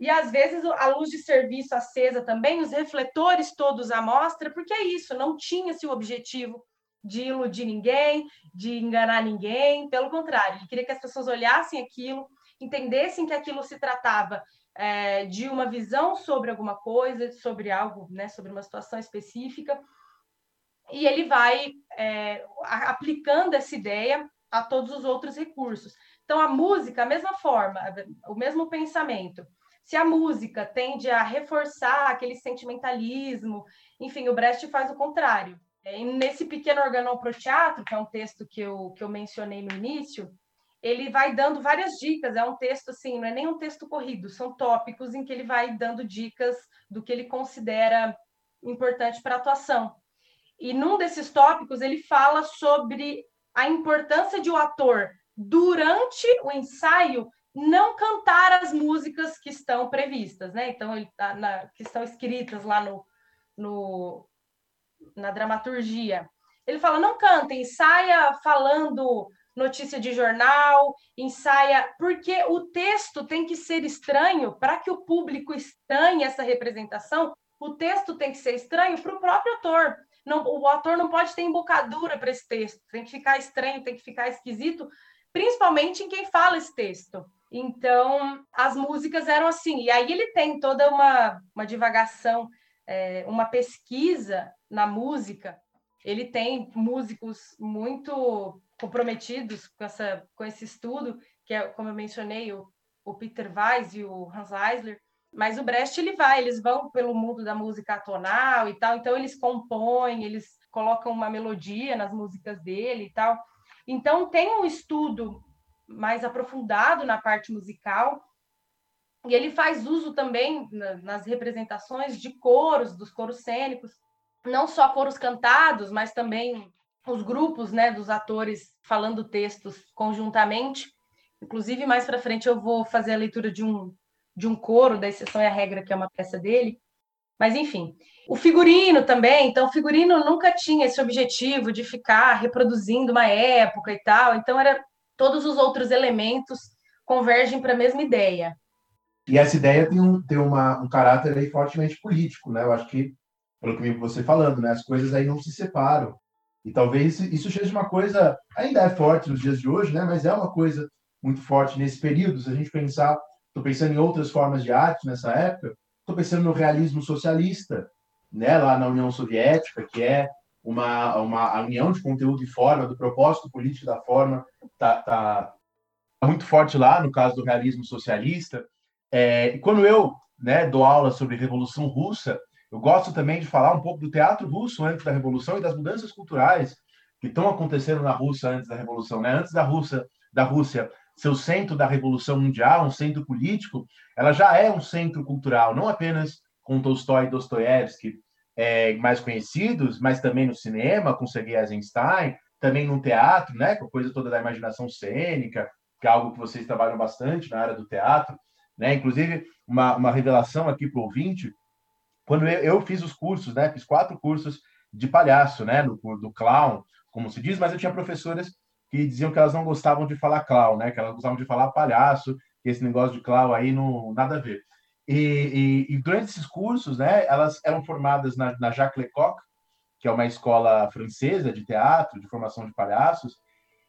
C: E às vezes a luz de serviço acesa também, os refletores todos à mostra, porque é isso, não tinha-se o objetivo de iludir ninguém, de enganar ninguém, pelo contrário, ele queria que as pessoas olhassem aquilo, entendessem que aquilo se tratava é, de uma visão sobre alguma coisa, sobre algo, né, sobre uma situação específica, e ele vai é, aplicando essa ideia a todos os outros recursos. Então, a música, a mesma forma, o mesmo pensamento. Se a música tende a reforçar aquele sentimentalismo, enfim, o Brecht faz o contrário. É, nesse pequeno organão para o teatro, que é um texto que eu, que eu mencionei no início, ele vai dando várias dicas. É um texto assim, não é nem um texto corrido, são tópicos em que ele vai dando dicas do que ele considera importante para a atuação. E num desses tópicos ele fala sobre a importância de o ator durante o ensaio não cantar as músicas que estão previstas, né? Então ele tá na, que estão escritas lá no, no na dramaturgia. Ele fala: não canta, ensaia falando notícia de jornal, ensaia, porque o texto tem que ser estranho para que o público estranhe essa representação. O texto tem que ser estranho para o próprio ator. Não, o ator não pode ter embocadura para esse texto, tem que ficar estranho, tem que ficar esquisito, principalmente em quem fala esse texto. Então, as músicas eram assim. E aí ele tem toda uma, uma divagação, é, uma pesquisa na música, ele tem músicos muito comprometidos com, essa, com esse estudo, que é, como eu mencionei, o, o Peter Weiss e o Hans Eisler, mas o Brecht ele vai, eles vão pelo mundo da música atonal e tal, então eles compõem, eles colocam uma melodia nas músicas dele e tal. Então tem um estudo mais aprofundado na parte musical e ele faz uso também nas representações de coros, dos coros cênicos não só coros cantados, mas também os grupos né, dos atores falando textos conjuntamente. Inclusive, mais para frente eu vou fazer a leitura de um, de um coro da Exceção e a Regra, que é uma peça dele. Mas, enfim, o figurino também. Então, o figurino nunca tinha esse objetivo de ficar reproduzindo uma época e tal. Então, era todos os outros elementos convergem para a mesma ideia.
A: E essa ideia tem um, tem uma, um caráter aí fortemente político, né? Eu acho que pelo que você falando, né? As coisas aí não se separam. E talvez isso seja uma coisa, ainda é forte nos dias de hoje, né? Mas é uma coisa muito forte nesse período. Se a gente pensar, estou pensando em outras formas de arte nessa época, estou pensando no realismo socialista, né? Lá na União Soviética, que é uma, uma união de conteúdo e forma, do propósito político da forma, tá, tá muito forte lá, no caso do realismo socialista. É, e quando eu né, dou aula sobre Revolução Russa, eu gosto também de falar um pouco do teatro russo antes da Revolução e das mudanças culturais que estão acontecendo na Rússia antes da Revolução, né? Antes da Rússia, da Rússia ser o centro da Revolução Mundial, um centro político, ela já é um centro cultural, não apenas com Tolstói e Dostoiévski é, mais conhecidos, mas também no cinema, com Sergei Eisenstein, também no teatro, né? Com a coisa toda da imaginação cênica, que é algo que vocês trabalham bastante na área do teatro, né? Inclusive, uma, uma revelação aqui para o ouvinte, quando eu, eu, fiz os cursos, né? Fiz quatro cursos de palhaço, né? Do, do clown, como se diz, mas eu tinha professoras que diziam que elas não gostavam de falar clown, né? Que elas gostavam de falar palhaço, que esse negócio de clown aí não nada a ver. E, e, e durante esses cursos, né? Elas eram formadas na, na Jacques Lecoq, que é uma escola francesa de teatro, de formação de palhaços,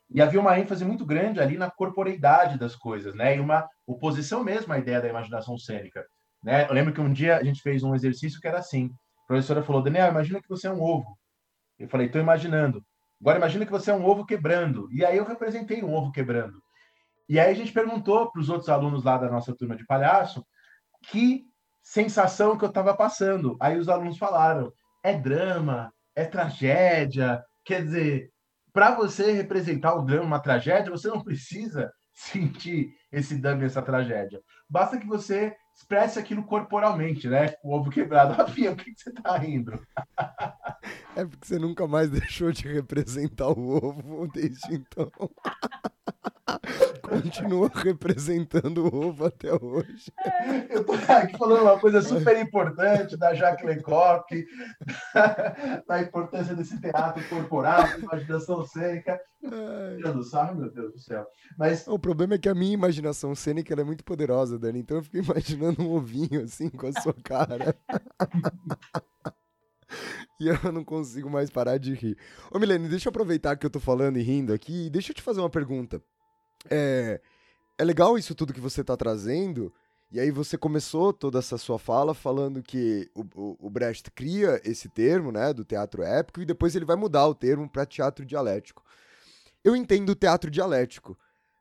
A: e havia uma ênfase muito grande ali na corporeidade das coisas, né? E uma oposição mesmo à ideia da imaginação cênica, né? Eu lembro que um dia a gente fez um exercício que era assim. A professora falou: "Daniel, imagina que você é um ovo". Eu falei: "Estou imaginando". Agora imagina que você é um ovo quebrando. E aí eu representei um ovo quebrando. E aí a gente perguntou para os outros alunos lá da nossa turma de palhaço que sensação que eu estava passando. Aí os alunos falaram: é drama, é tragédia. Quer dizer, para você representar o drama, uma tragédia, você não precisa sentir esse drama, essa tragédia. Basta que você expresse aquilo corporalmente, né? O ovo quebrado. Rafinha, o que, que você tá rindo?
B: É porque você nunca mais deixou de representar o ovo desde então. Continua representando o ovo até hoje.
A: Eu tô aqui falando uma coisa super importante da Jacques Lecoq, da importância desse teatro corporal, da imaginação cênica. Já não sabe, meu Deus do céu. Mas...
B: O problema é que a minha imaginação cênica é muito poderosa, Dani. Então eu fico imaginando um ovinho assim com a sua cara. E eu não consigo mais parar de rir. Ô, Milene, deixa eu aproveitar que eu tô falando e rindo aqui. Deixa eu te fazer uma pergunta. É, é legal isso tudo que você está trazendo. E aí você começou toda essa sua fala falando que o, o, o, Brecht cria esse termo, né, do teatro épico, e depois ele vai mudar o termo para teatro dialético. Eu entendo o teatro dialético,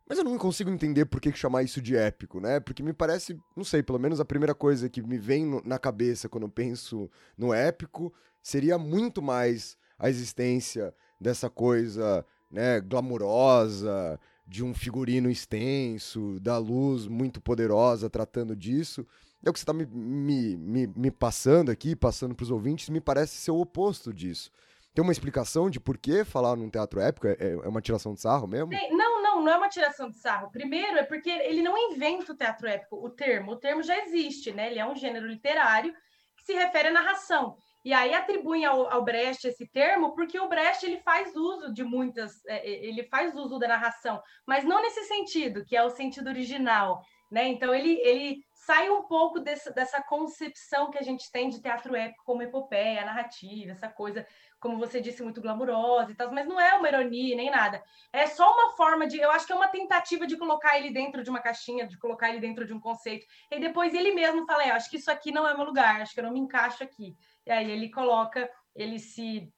B: mas eu não consigo entender por que chamar isso de épico, né? Porque me parece, não sei, pelo menos a primeira coisa que me vem no, na cabeça quando eu penso no épico seria muito mais a existência dessa coisa, né, glamurosa, de um figurino extenso, da luz muito poderosa tratando disso. É o que você está me, me, me, me, passando aqui, passando para os ouvintes, me parece ser o oposto disso. Tem uma explicação de por que falar num teatro épico? É, é uma tiração de sarro mesmo?
C: Não, não, não é uma tiração de sarro. Primeiro, é porque ele não inventa o teatro épico, o termo. O termo já existe, né? Ele é um gênero literário que se refere à narração. E aí atribuem ao, ao, Brecht esse termo porque o Brecht ele faz uso de muitas, é, é, ele faz uso da narração, mas não nesse sentido, que é o sentido original, né? Então ele, ele sai um pouco desse, dessa concepção que a gente tem de teatro épico como epopeia, narrativa, essa coisa, como você disse, muito glamurosa e tal, mas não é uma ironia nem nada. É só uma forma de, eu acho que é uma tentativa de colocar ele dentro de uma caixinha, de colocar ele dentro de um conceito. E depois ele mesmo fala, é, acho que isso aqui não é meu lugar, acho que eu não me encaixo aqui. E aí ele coloca, ele se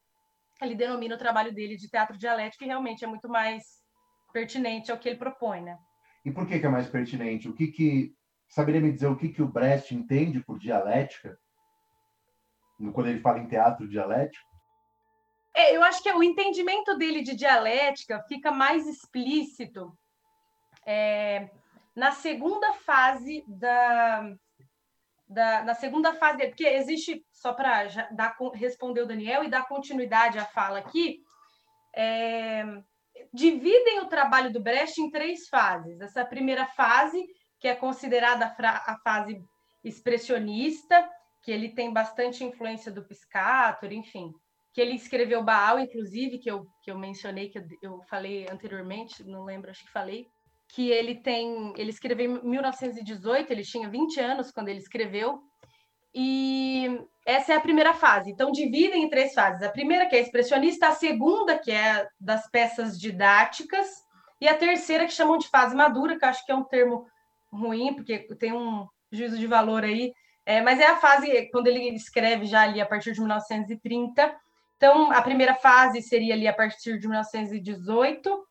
C: ele denomina o trabalho dele de teatro dialético e realmente é muito mais pertinente ao que ele propõe, né?
A: E por que, que é mais pertinente? O que que saberia me dizer o que que o Brecht entende por dialética? Quando ele fala em teatro dialético?
C: É, eu acho que o entendimento dele de dialética fica mais explícito é, na segunda fase da, da, na segunda fase, porque existe, só para responder o Daniel e dar continuidade à fala aqui, é, dividem o trabalho do Brecht em três fases. Essa primeira fase, que é considerada a fase expressionista, que ele tem bastante influência do Piscator, enfim, que ele escreveu Baal, inclusive, que eu, que eu mencionei, que eu, eu falei anteriormente, não lembro, acho que falei, que ele tem, ele escreveu em 1918, ele tinha 20 anos quando ele escreveu, e essa é a primeira fase. Então, dividem em três fases. A primeira, que é expressionista, a segunda, que é das peças didáticas, e a terceira, que chamam de fase madura, que acho que é um termo ruim, porque tem um juízo de valor aí, é, mas é a fase quando ele escreve já ali a partir de 1930. Então, a primeira fase seria ali a partir de 1918,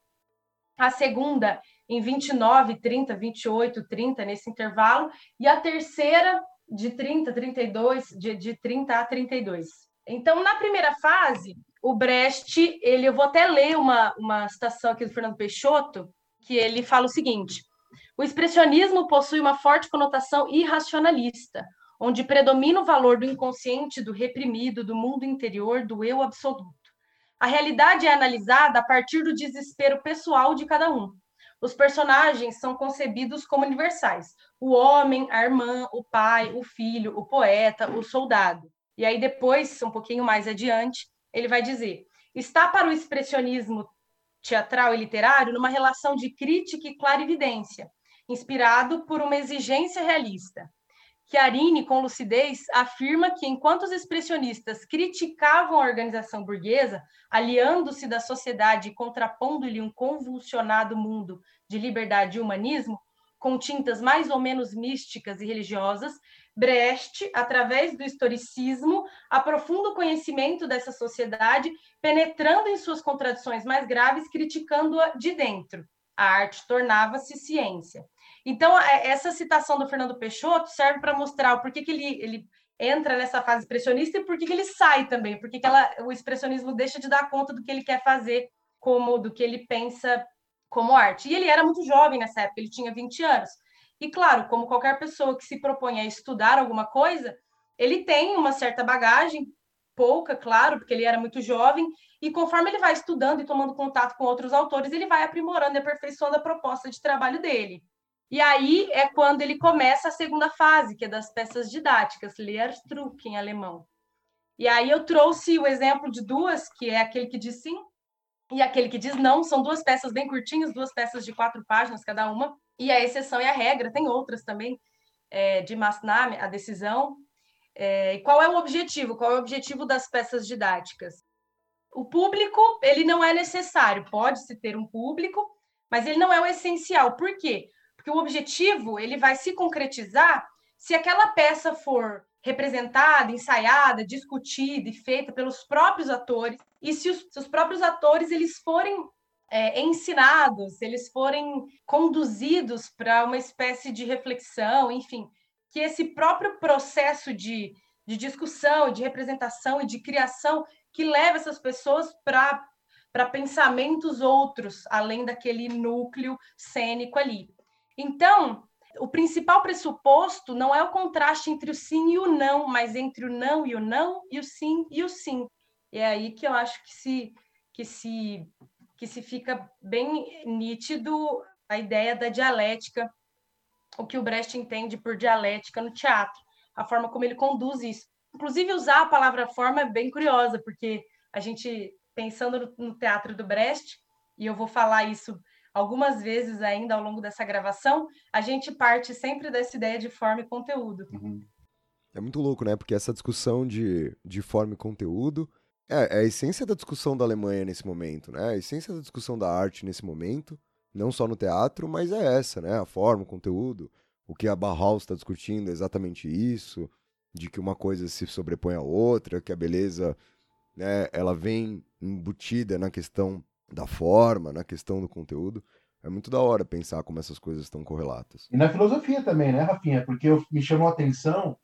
C: a segunda em 29, 30, 28, 30, nesse intervalo, e a terceira de 30, 32, de, de 30 a 32. Então, na primeira fase, o Brecht, ele, eu vou até ler uma, uma citação aqui do Fernando Peixoto, que ele fala o seguinte: o expressionismo possui uma forte conotação irracionalista, onde predomina o valor do inconsciente, do reprimido, do mundo interior, do eu absoluto. A realidade é analisada a partir do desespero pessoal de cada um. Os personagens são concebidos como universais: o homem, a irmã, o pai, o filho, o poeta, o soldado. E aí, depois, um pouquinho mais adiante, ele vai dizer: está para o expressionismo teatral e literário numa relação de crítica e clarividência, inspirado por uma exigência realista. Chiarini, com lucidez, afirma que enquanto os expressionistas criticavam a organização burguesa, aliando-se da sociedade e contrapondo-lhe um convulsionado mundo de liberdade e humanismo, com tintas mais ou menos místicas e religiosas, Brecht, através do historicismo, aprofunda o conhecimento dessa sociedade, penetrando em suas contradições mais graves, criticando-a de dentro. A arte tornava-se ciência. Então, é, essa citação do Fernando Peixoto serve para mostrar o porquê que ele, ele entra nessa fase expressionista e por que ele sai também, porque que ela, o expressionismo deixa de dar conta do que ele quer fazer, como do que ele pensa como arte. E ele era muito jovem nessa época, ele tinha 20 anos. E claro, como qualquer pessoa que se propõe a estudar alguma coisa, ele tem uma certa bagagem, pouca, claro, porque ele era muito jovem, e conforme ele vai estudando e tomando contato com outros autores, ele vai aprimorando e aperfeiçoando a proposta de trabalho dele. E aí é quando ele começa a segunda fase, que é das peças didáticas, Lehrstück em alemão. E aí eu trouxe o exemplo de duas, que é aquele que diz sim e aquele que diz não. São duas peças bem curtinhas, duas peças de quatro páginas cada uma. E a exceção e a regra, tem outras também, é, de Masname, a decisão. É, qual é o objetivo? Qual é o objetivo das peças didáticas? O público, ele não é necessário, pode-se ter um público, mas ele não é o essencial. Por quê? Porque o objetivo, ele vai se concretizar se aquela peça for representada, ensaiada, discutida e feita pelos próprios atores, e se os, se os próprios atores eles forem é, ensinados, eles forem conduzidos para uma espécie de reflexão, enfim, que esse próprio processo de, de discussão, de representação e de criação que leva essas pessoas para para pensamentos outros, além daquele núcleo cênico ali. Então, o principal pressuposto não é o contraste entre o sim e o não, mas entre o não e o não e o sim e o sim. E é aí que eu acho que se que se que se fica bem nítido a ideia da dialética, o que o Brecht entende por dialética no teatro, a forma como ele conduz isso. Inclusive, usar a palavra forma é bem curiosa, porque a gente, pensando no, no teatro do Brecht, e eu vou falar isso algumas vezes ainda ao longo dessa gravação, a gente parte sempre dessa ideia de forma e conteúdo.
B: Uhum. É muito louco, né? Porque essa discussão de, de forma e conteúdo é, é, a essência da discussão da Alemanha nesse momento, né? A essência da discussão da arte nesse momento, não só no teatro, mas é essa, né? A forma, o conteúdo. O que a Bauhaus está discutindo é exatamente isso, de que uma coisa se sobrepõe à outra, que a beleza, né, ela vem embutida na questão da forma, na questão do conteúdo. É muito da hora pensar como essas coisas estão correlatas.
A: E na filosofia também, né, Rafinha? Porque eu, me chamou a atenção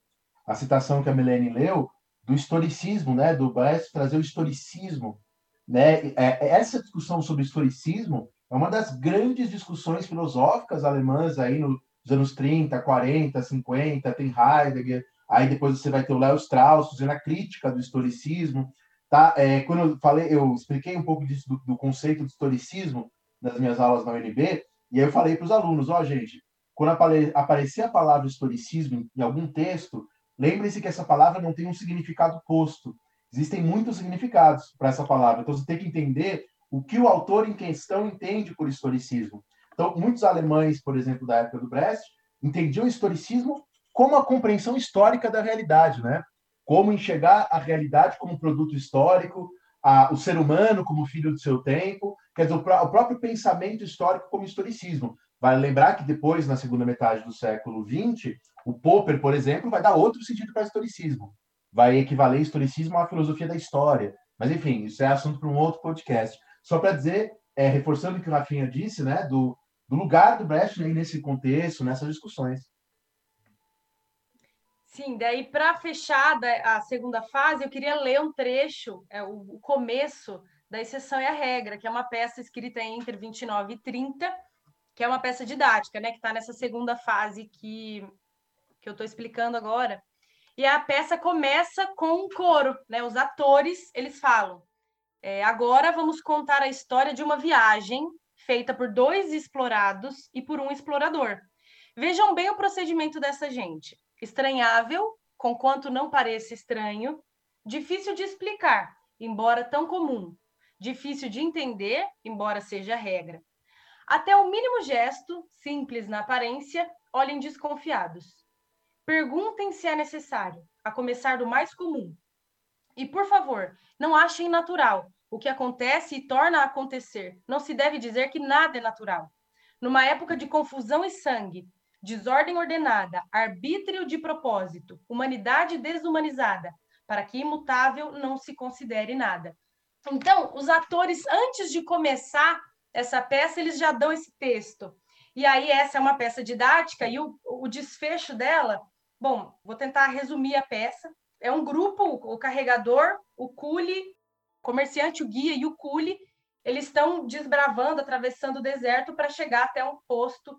A: a citação que a Milene leu, do historicismo, né, do Brecht trazer o historicismo, né? É, é, essa discussão sobre historicismo é uma das grandes discussões filosóficas alemãs aí nos anos 30, 40, 50, tem Heidegger, aí depois você vai ter o Léo Strauss fazendo a crítica do historicismo, tá? É, quando eu falei, eu expliquei um pouco disso do, do conceito de historicismo nas minhas aulas na UNB, e aí eu falei para os alunos, ó, oh, gente, quando aparecer a palavra historicismo em algum texto, Lembre-se que essa palavra não tem um significado posto. Existem muitos significados para essa palavra. Então você tem que entender o que o autor em questão entende por historicismo. Então, muitos alemães, por exemplo, da época do Brecht, entendiam o historicismo como a compreensão histórica da realidade, né? Como enxergar a realidade como um produto histórico, a, o ser humano como filho do seu tempo, quer dizer, o, o próprio pensamento histórico como historicismo. Vale lembrar que depois, na segunda metade do século XX, o Popper, por exemplo, vai dar outro sentido para historicismo. Vai equivaler historicismo à filosofia da história. Mas, enfim, isso é assunto para um outro podcast. Só para dizer, é, reforçando o que o Rafinha disse, né, do, do lugar do Brecht né, nesse contexto, nessas discussões.
C: Sim, daí para fechar a segunda fase, eu queria ler um trecho, é, o, o começo da Exceção e a Regra, que é uma peça escrita entre 29 e 30, que é uma peça didática, né, que está nessa segunda fase que, que eu estou explicando agora. E a peça começa com um coro, né? Os atores, eles falam: é, agora vamos contar a história de uma viagem feita por dois explorados e por um explorador. Vejam bem o procedimento dessa gente. Estranhável, conquanto não pareça estranho, difícil de explicar, embora tão comum, difícil de entender, embora seja regra. Até o mínimo gesto, simples na aparência, olhem desconfiados. Perguntem se é necessário, a começar do mais comum. E, por favor, não achem natural o que acontece e torna a acontecer. Não se deve dizer que nada é natural. Numa época de confusão e sangue, desordem ordenada, arbítrio de propósito, humanidade desumanizada, para que imutável não se considere nada. Então, os atores, antes de começar essa peça, eles já dão esse texto. E aí, essa é uma peça didática, e o, o desfecho dela, bom, vou tentar resumir a peça. É um grupo, o carregador, o cule, o comerciante, o guia e o cule, eles estão desbravando, atravessando o deserto para chegar até um posto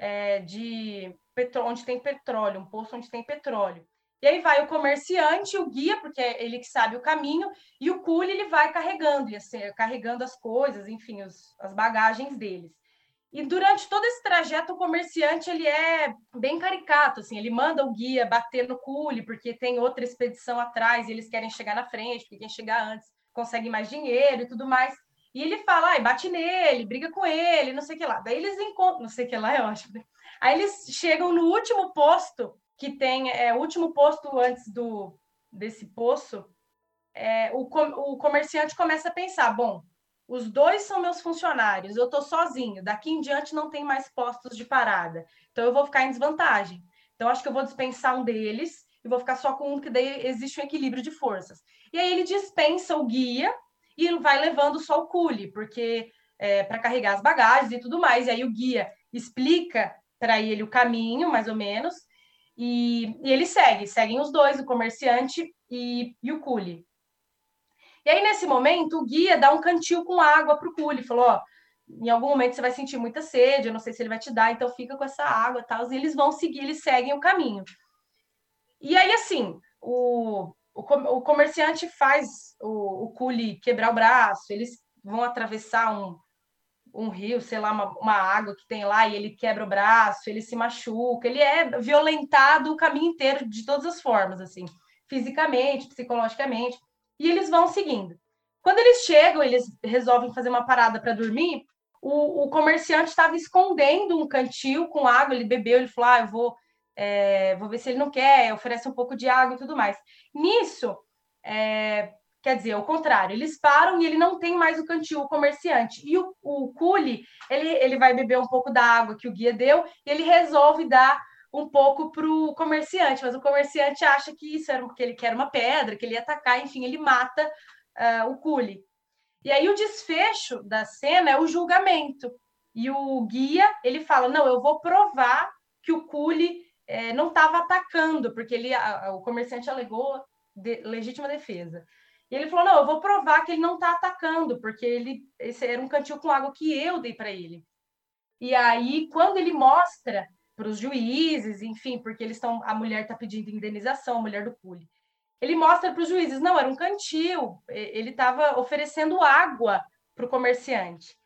C: é, de petróleo, onde tem petróleo, um posto onde tem petróleo. E aí vai o comerciante, o guia, porque é ele que sabe o caminho, e o cule ele vai carregando, assim, carregando as coisas, enfim, os, as bagagens deles. E durante todo esse trajeto, o comerciante ele é bem caricato, assim, ele manda o guia bater no cule, porque tem outra expedição atrás e eles querem chegar na frente, porque quem chegar antes consegue mais dinheiro e tudo mais. E ele fala, ai, bate nele, briga com ele, não sei o que lá. Daí eles encontram, não sei o que lá, eu acho. Né? Aí eles chegam no último posto, que tem, é, o último posto antes do desse poço, é, o, com, o comerciante começa a pensar, bom, os dois são meus funcionários, eu estou sozinho, daqui em diante não tem mais postos de parada, então eu vou ficar em desvantagem. Então, acho que eu vou dispensar um deles e vou ficar só com um, que daí existe um equilíbrio de forças. E aí ele dispensa o guia e vai levando só o cule, porque é, para carregar as bagagens e tudo mais. E aí o guia explica para ele o caminho, mais ou menos, e, e ele segue, seguem os dois, o comerciante e, e o cule. E aí, nesse momento, o guia dá um cantil com água para o cule, falou, ó, em algum momento você vai sentir muita sede, eu não sei se ele vai te dar, então fica com essa água e tal, e eles vão seguir, eles seguem o caminho. E aí, assim, o, o, comerciante faz o, o cule quebrar o braço, eles vão atravessar um, um rio, sei lá, uma, uma, água que tem lá, e ele quebra o braço, ele se machuca, ele é violentado o caminho inteiro de todas as formas, assim, fisicamente, psicologicamente, e eles vão seguindo. Quando eles chegam, eles resolvem fazer uma parada para dormir, o, o comerciante estava escondendo um cantil com água, ele bebeu, ele falou, ah, eu vou, é, vou ver se ele não quer, oferece um pouco de água e tudo mais. Nisso, é, Quer dizer, ao contrário, eles param e ele não tem mais o cantil, o comerciante. E o, o Cule, ele, ele vai beber um pouco da água que o guia deu e ele resolve dar um pouco para o comerciante, mas o comerciante acha que isso era porque ele quer uma pedra, que ele ia atacar, enfim, ele mata uh, o Cule. E aí o desfecho da cena é o julgamento. E o guia, ele fala, não, eu vou provar que o Cule eh, não estava atacando, porque ele, a, o comerciante alegou de, legítima defesa. E ele falou: não, eu vou provar que ele não está atacando, porque ele esse era um cantil com água que eu dei para ele. E aí, quando ele mostra para os juízes, enfim, porque eles estão, a mulher está pedindo indenização, a mulher do cule. Ele mostra para os juízes, não, era um cantil, ele estava oferecendo água para o comerciante.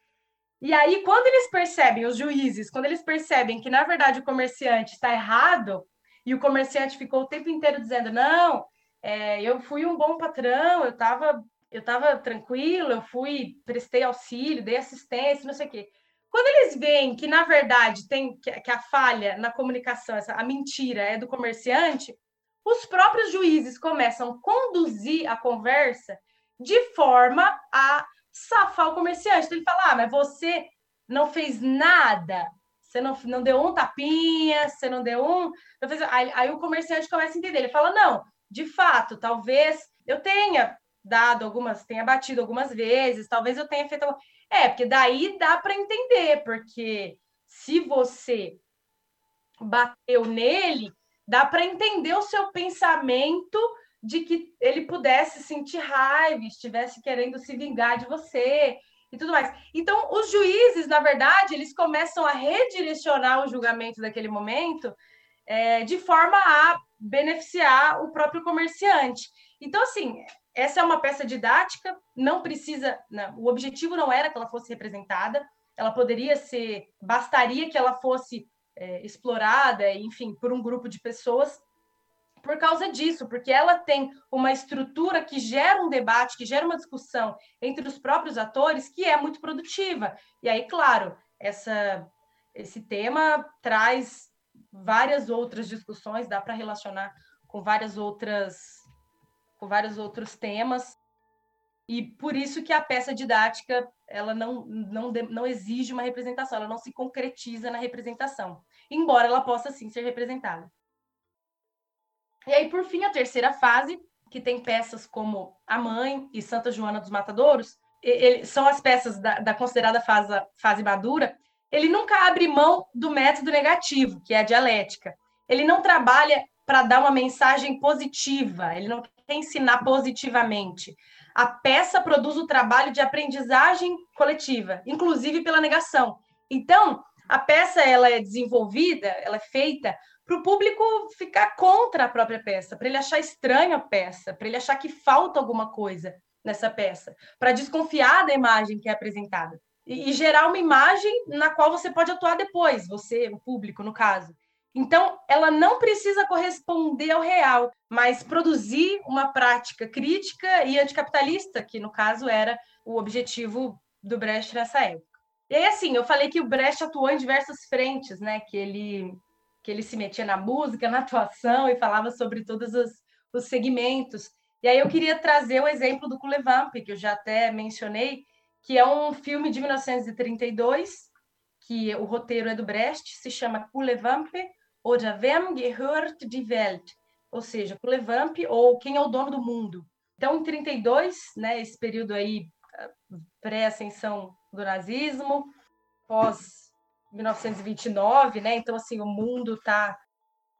C: E aí, quando eles percebem, os juízes, quando eles percebem que, na verdade, o comerciante está errado, e o comerciante ficou o tempo inteiro dizendo, não, é, eu fui um bom patrão, eu estava eu tava tranquilo, eu fui, prestei auxílio, dei assistência, não sei o quê. Quando eles veem que, na verdade, tem que, que a falha na comunicação, essa, a mentira é do comerciante, os próprios juízes começam a conduzir a conversa de forma a safar o comerciante. Então, ele fala: ah, mas você não fez nada, você não, não deu um tapinha, você não deu um. Não fez... aí, aí o comerciante começa a entender. Ele fala: não, de fato, talvez eu tenha dado algumas, tenha batido algumas vezes, talvez eu tenha feito. É, porque daí dá para entender, porque se você bateu nele, dá para entender o seu pensamento de que ele pudesse sentir raiva, estivesse querendo se vingar de você e tudo mais. Então, os juízes, na verdade, eles começam a redirecionar o julgamento daquele momento é, de forma a beneficiar o próprio comerciante. Então, assim, essa é uma peça didática, não precisa, não, o objetivo não era que ela fosse representada, ela poderia ser, bastaria que ela fosse é, explorada, enfim, por um grupo de pessoas, por causa disso, porque ela tem uma estrutura que gera um debate, que gera uma discussão entre os próprios atores, que é muito produtiva. E aí, claro, essa, esse tema traz várias outras discussões, dá para relacionar com várias outras com vários outros temas. E por isso que a peça didática ela não, não, não exige uma representação, ela não se concretiza na representação, embora ela possa sim ser representada. E aí, por fim, a terceira fase, que tem peças como A Mãe e Santa Joana dos Matadouros, ele, são as peças da, da considerada fase, fase madura, ele nunca abre mão do método negativo, que é a dialética. Ele não trabalha para dar uma mensagem positiva, ele não quer ensinar positivamente. A peça produz o trabalho de aprendizagem coletiva, inclusive pela negação. Então, a peça ela é desenvolvida, ela é feita para o público ficar contra a própria peça, para ele achar estranha a peça, para ele achar que falta alguma coisa nessa peça, para desconfiar da imagem que é apresentada e, e gerar uma imagem na qual você pode atuar depois, você, o público, no caso. Então, ela não precisa corresponder ao real, mas produzir uma prática crítica e anticapitalista, que no caso era o objetivo do Brecht nessa época. E aí, assim, eu falei que o Brecht atuou em diversas frentes, né? Que ele que ele se metia na música, na atuação e falava sobre todos os, os segmentos. E aí eu queria trazer o exemplo do Culevamp, que eu já até mencionei, que é um filme de 1932, que o roteiro é do Brecht, se chama Culevamp oder Wem gehört die Welt? Ou seja, Culevamp ou Quem é o dono do mundo. Então, em 32, né, esse período aí pré-ascensão do nazismo, pós 1929, né? Então, assim, o mundo está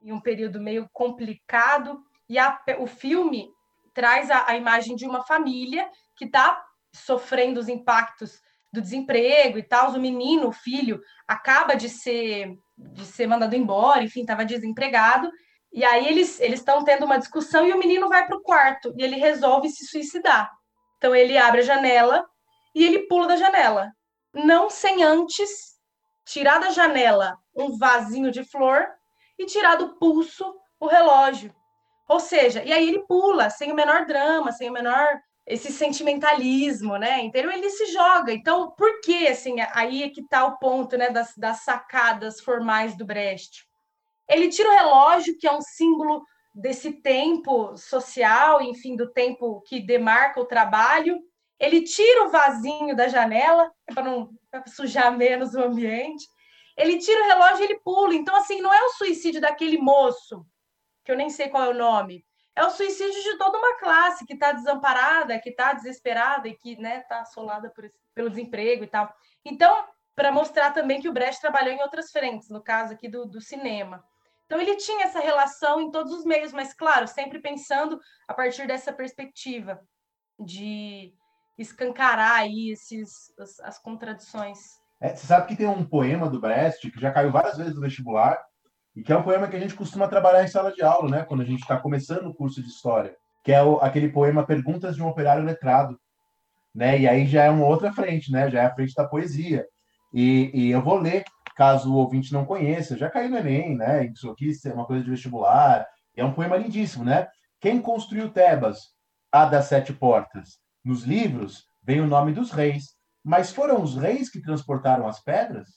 C: em um período meio complicado e a, o filme traz a, a imagem de uma família que está sofrendo os impactos do desemprego e tal. O menino, o filho, acaba de ser de ser mandado embora, enfim, estava desempregado. E aí eles eles estão tendo uma discussão e o menino vai para o quarto e ele resolve se suicidar. Então ele abre a janela e ele pula da janela, não sem antes tirar da janela um vasinho de flor e tirar do pulso o relógio. Ou seja, e aí ele pula sem o menor drama, sem o menor esse sentimentalismo, né? Então ele se joga. Então, por que assim, aí é que está o ponto, né, das, das sacadas formais do Brecht. Ele tira o relógio, que é um símbolo desse tempo social, enfim, do tempo que demarca o trabalho, ele tira o vasinho da janela, para não pra sujar menos o ambiente. Ele tira o relógio e ele pula. Então, assim, não é o suicídio daquele moço, que eu nem sei qual é o nome. É o suicídio de toda uma classe que está desamparada, que está desesperada e que está né, tá assolada por, pelo desemprego e tal. Então, para mostrar também que o Brecht trabalhou em outras frentes, no caso aqui do, do cinema. Então, ele tinha essa relação em todos os meios, mas, claro, sempre pensando a partir dessa perspectiva de escancarar aí esses, as, as contradições.
A: É, você sabe que tem um poema do Brecht que já caiu várias vezes no vestibular e que é um poema que a gente costuma trabalhar em sala de aula, né? Quando a gente está começando o curso de história, que é o, aquele poema Perguntas de um Operário Letrado, né? E aí já é uma outra frente, né? Já é a frente da poesia. E, e eu vou ler, caso o ouvinte não conheça, já caiu no Enem, né? Isso aqui é uma coisa de vestibular. é um poema lindíssimo, né? Quem construiu Tebas? A das Sete Portas. Nos livros vem o nome dos reis, mas foram os reis que transportaram as pedras?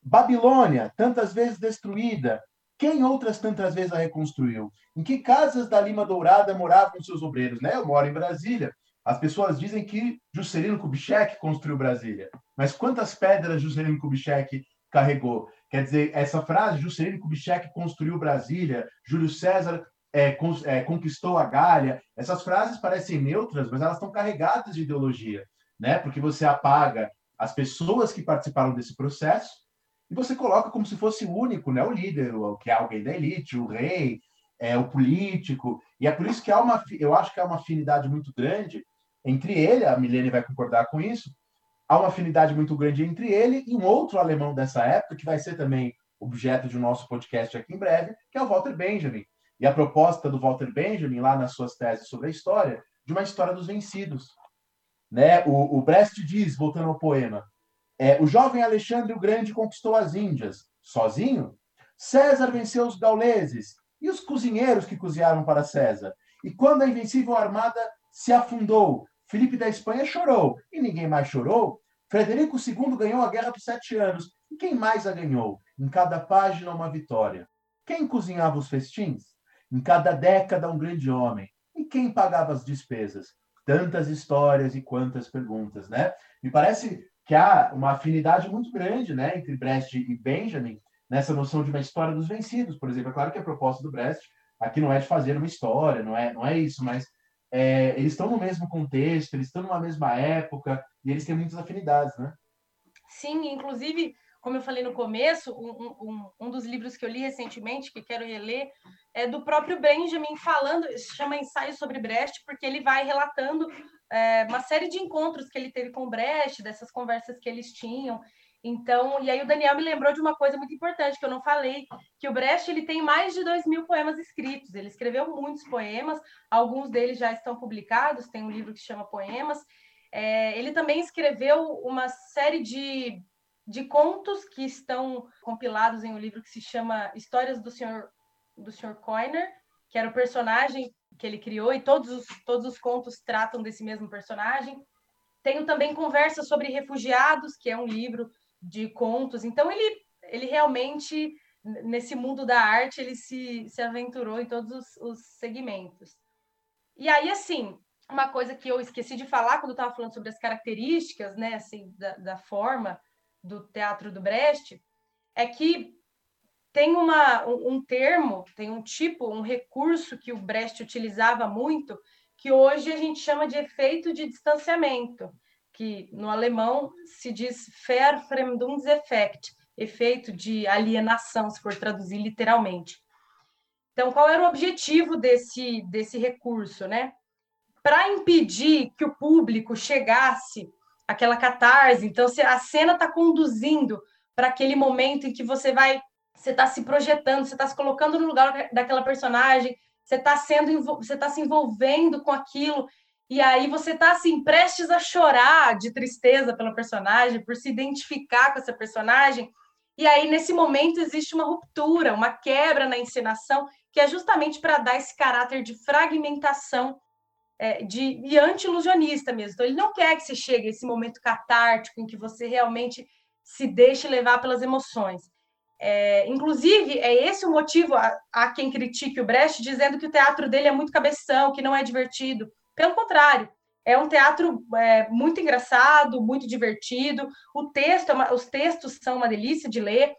A: Babilônia, tantas vezes destruída, quem outras tantas vezes a reconstruiu? Em que casas da Lima Dourada moravam seus obreiros? Né? Eu moro em Brasília. As pessoas dizem que Juscelino Kubitschek construiu Brasília. Mas quantas pedras Juscelino Kubitschek carregou? Quer dizer, essa frase, Juscelino Kubitschek construiu Brasília, Júlio César é, é, conquistou a Gália. Essas frases parecem neutras, mas elas estão carregadas de ideologia, né? Porque você apaga as pessoas que participaram desse processo e você coloca como se fosse o único, né? O líder, o, que é alguém da elite, o rei, é, o político. E é por isso que há uma, eu acho que há uma afinidade muito grande entre ele, a Milene vai concordar com isso, há uma afinidade muito grande entre ele e um outro alemão dessa época, que vai ser também objeto de um nosso podcast aqui em breve, que é o Walter Benjamin. E a proposta do Walter Benjamin, lá nas suas teses sobre a história, de uma história dos vencidos. Né? O, o Brecht diz, voltando ao poema, é, o jovem Alexandre o Grande conquistou as Índias, sozinho. César venceu os gauleses e os cozinheiros que cozinharam para César. E quando a invencível armada se afundou, Felipe da Espanha chorou e ninguém mais chorou. Frederico II ganhou a Guerra dos Sete Anos. E quem mais a ganhou? Em cada página, uma vitória. Quem cozinhava os festins? Em cada década, um grande homem. E quem pagava as despesas? Tantas histórias e quantas perguntas, né? Me parece que há uma afinidade muito grande né, entre Brecht e Benjamin nessa noção de uma história dos vencidos, por exemplo. É claro que a proposta do Brecht aqui não é de fazer uma história, não é, não é isso, mas é, eles estão no mesmo contexto, eles estão numa mesma época e eles têm muitas afinidades, né?
C: Sim, inclusive, como eu falei no começo, um, um, um dos livros que eu li recentemente, que quero reler, é do próprio Benjamin falando, se chama Ensaio sobre Brecht, porque ele vai relatando é, uma série de encontros que ele teve com Brecht, dessas conversas que eles tinham. Então, e aí o Daniel me lembrou de uma coisa muito importante que eu não falei, que o Brecht ele tem mais de dois mil poemas escritos. Ele escreveu muitos poemas, alguns deles já estão publicados. Tem um livro que chama Poemas. É, ele também escreveu uma série de, de contos que estão compilados em um livro que se chama Histórias do Senhor do Sr. Coiner, que era o personagem que ele criou e todos os, todos os contos tratam desse mesmo personagem. Tenho também Conversas sobre Refugiados, que é um livro de contos. Então, ele, ele realmente, nesse mundo da arte, ele se, se aventurou em todos os, os segmentos. E aí, assim, uma coisa que eu esqueci de falar quando eu estava falando sobre as características, né, assim, da, da forma do teatro do Brecht, é que tem uma, um, termo, tem um tipo, um recurso que o Brecht utilizava muito, que hoje a gente chama de efeito de distanciamento que no alemão se diz Verfremdungseffekt, efeito de alienação, se for traduzir literalmente. Então, qual era o objetivo desse, desse recurso, né? Para impedir que o público chegasse àquela catarse, então a cena está conduzindo para aquele momento em que você vai, você está se projetando, você está se colocando no lugar daquela personagem, você está sendo, você está se envolvendo com aquilo e aí você tá assim, prestes a chorar de tristeza pela personagem, por se identificar com essa personagem. E aí, nesse momento, existe uma ruptura, uma quebra na encenação, que é justamente para dar esse caráter de fragmentação é, de, e anti-ilusionista mesmo. Então, ele não quer que você chegue a esse momento catártico em que você realmente se deixe levar pelas emoções. É, inclusive, é esse o motivo a, a quem critique o Brecht, dizendo que o teatro dele é muito cabeção, que não é divertido. Pelo contrário, é um teatro é, muito engraçado, muito divertido. O texto, é uma, os textos são uma delícia de ler,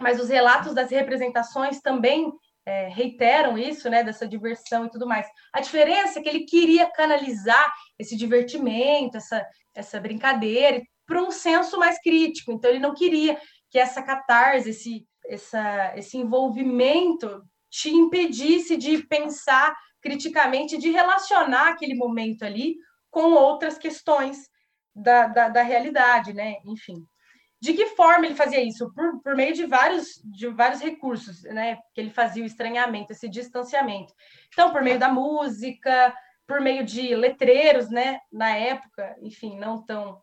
C: mas os relatos das representações também é, reiteram isso, né, dessa diversão e tudo mais. A diferença é que ele queria canalizar esse divertimento, essa, essa brincadeira, para um senso mais crítico. Então, ele não queria que essa catarse, esse, essa, esse envolvimento te impedisse de pensar criticamente de relacionar aquele momento ali com outras questões da, da, da realidade, né? Enfim. De que forma ele fazia isso? Por, por meio de vários, de vários recursos, né? Que ele fazia o estranhamento, esse distanciamento. Então, por meio da música, por meio de letreiros, né? Na época, enfim, não tão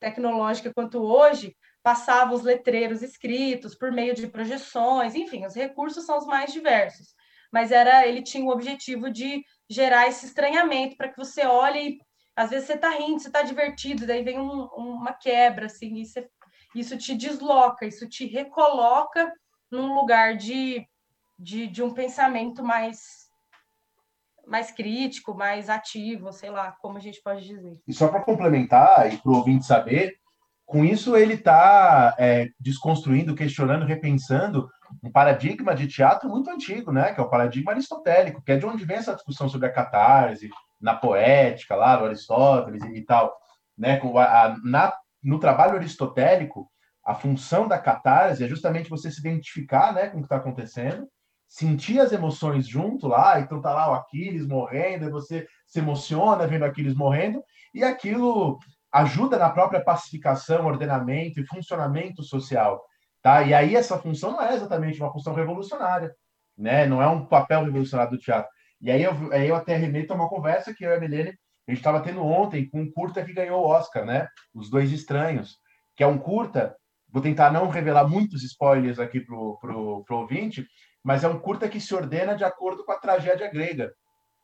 C: tecnológica quanto hoje, passava os letreiros escritos por meio de projeções, enfim, os recursos são os mais diversos mas era ele tinha o objetivo de gerar esse estranhamento para que você olhe e às vezes você está rindo, você está divertido, daí vem um, uma quebra, assim, e você, isso te desloca, isso te recoloca num lugar de, de, de um pensamento mais mais crítico, mais ativo, sei lá, como a gente pode dizer.
A: E só para complementar e para o ouvinte saber, com isso ele está é, desconstruindo, questionando, repensando um paradigma de teatro muito antigo, né? Que é o paradigma aristotélico, que é de onde vem essa discussão sobre a catarse, na poética, lá do Aristóteles e, tal, né? Com a, a, na, no trabalho aristotélico, a função da catarse é justamente você se identificar né, com o que está acontecendo, sentir as emoções junto lá, então tá lá o Aquiles morrendo, você se emociona vendo Aquiles morrendo, e aquilo ajuda na própria pacificação, ordenamento e funcionamento social. Tá? E aí essa função não é exatamente uma função revolucionária, né? não é um papel revolucionário do teatro. E aí eu, aí eu até remeto a uma conversa que eu e a Milene, a gente estava tendo ontem com um curta que ganhou o Oscar, né? Os Dois Estranhos, que é um curta, vou tentar não revelar muitos spoilers aqui pro, pro ouvinte, mas é um curta que se ordena de acordo com a tragédia grega,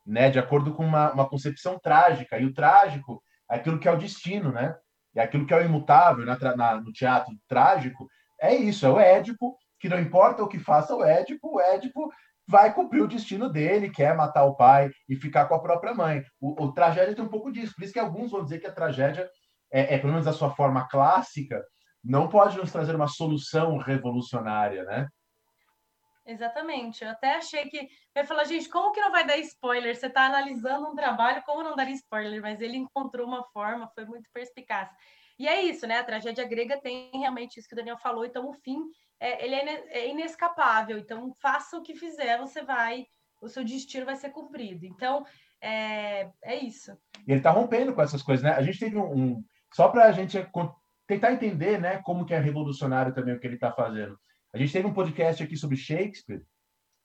A: né? De acordo com uma, uma concepção trágica. E o trágico é aquilo que é o destino, né? É aquilo que é o imutável na, na, no teatro trágico. É isso, é o Édipo, que não importa o que faça o Édipo, o Édipo vai cumprir o destino dele, que é matar o pai e ficar com a própria mãe. O, o tragédia tem um pouco disso, por isso que alguns vão dizer que a tragédia é, é, pelo menos a sua forma clássica, não pode nos trazer uma solução revolucionária, né?
C: Exatamente. Eu até achei que. Ia falar, gente, como que não vai dar spoiler? Você está analisando um trabalho, como não dar spoiler? Mas ele encontrou uma forma, foi muito perspicaz. E é isso, né? A tragédia grega tem realmente isso que o Daniel falou, então o fim é, ele é, é inescapável. Então, faça o que fizer, você vai, o seu destino vai ser cumprido. Então, é, é isso.
A: E ele está rompendo com essas coisas, né? A gente teve um. um só para a gente tentar entender, né, como que é revolucionário também o que ele está fazendo. A gente teve um podcast aqui sobre Shakespeare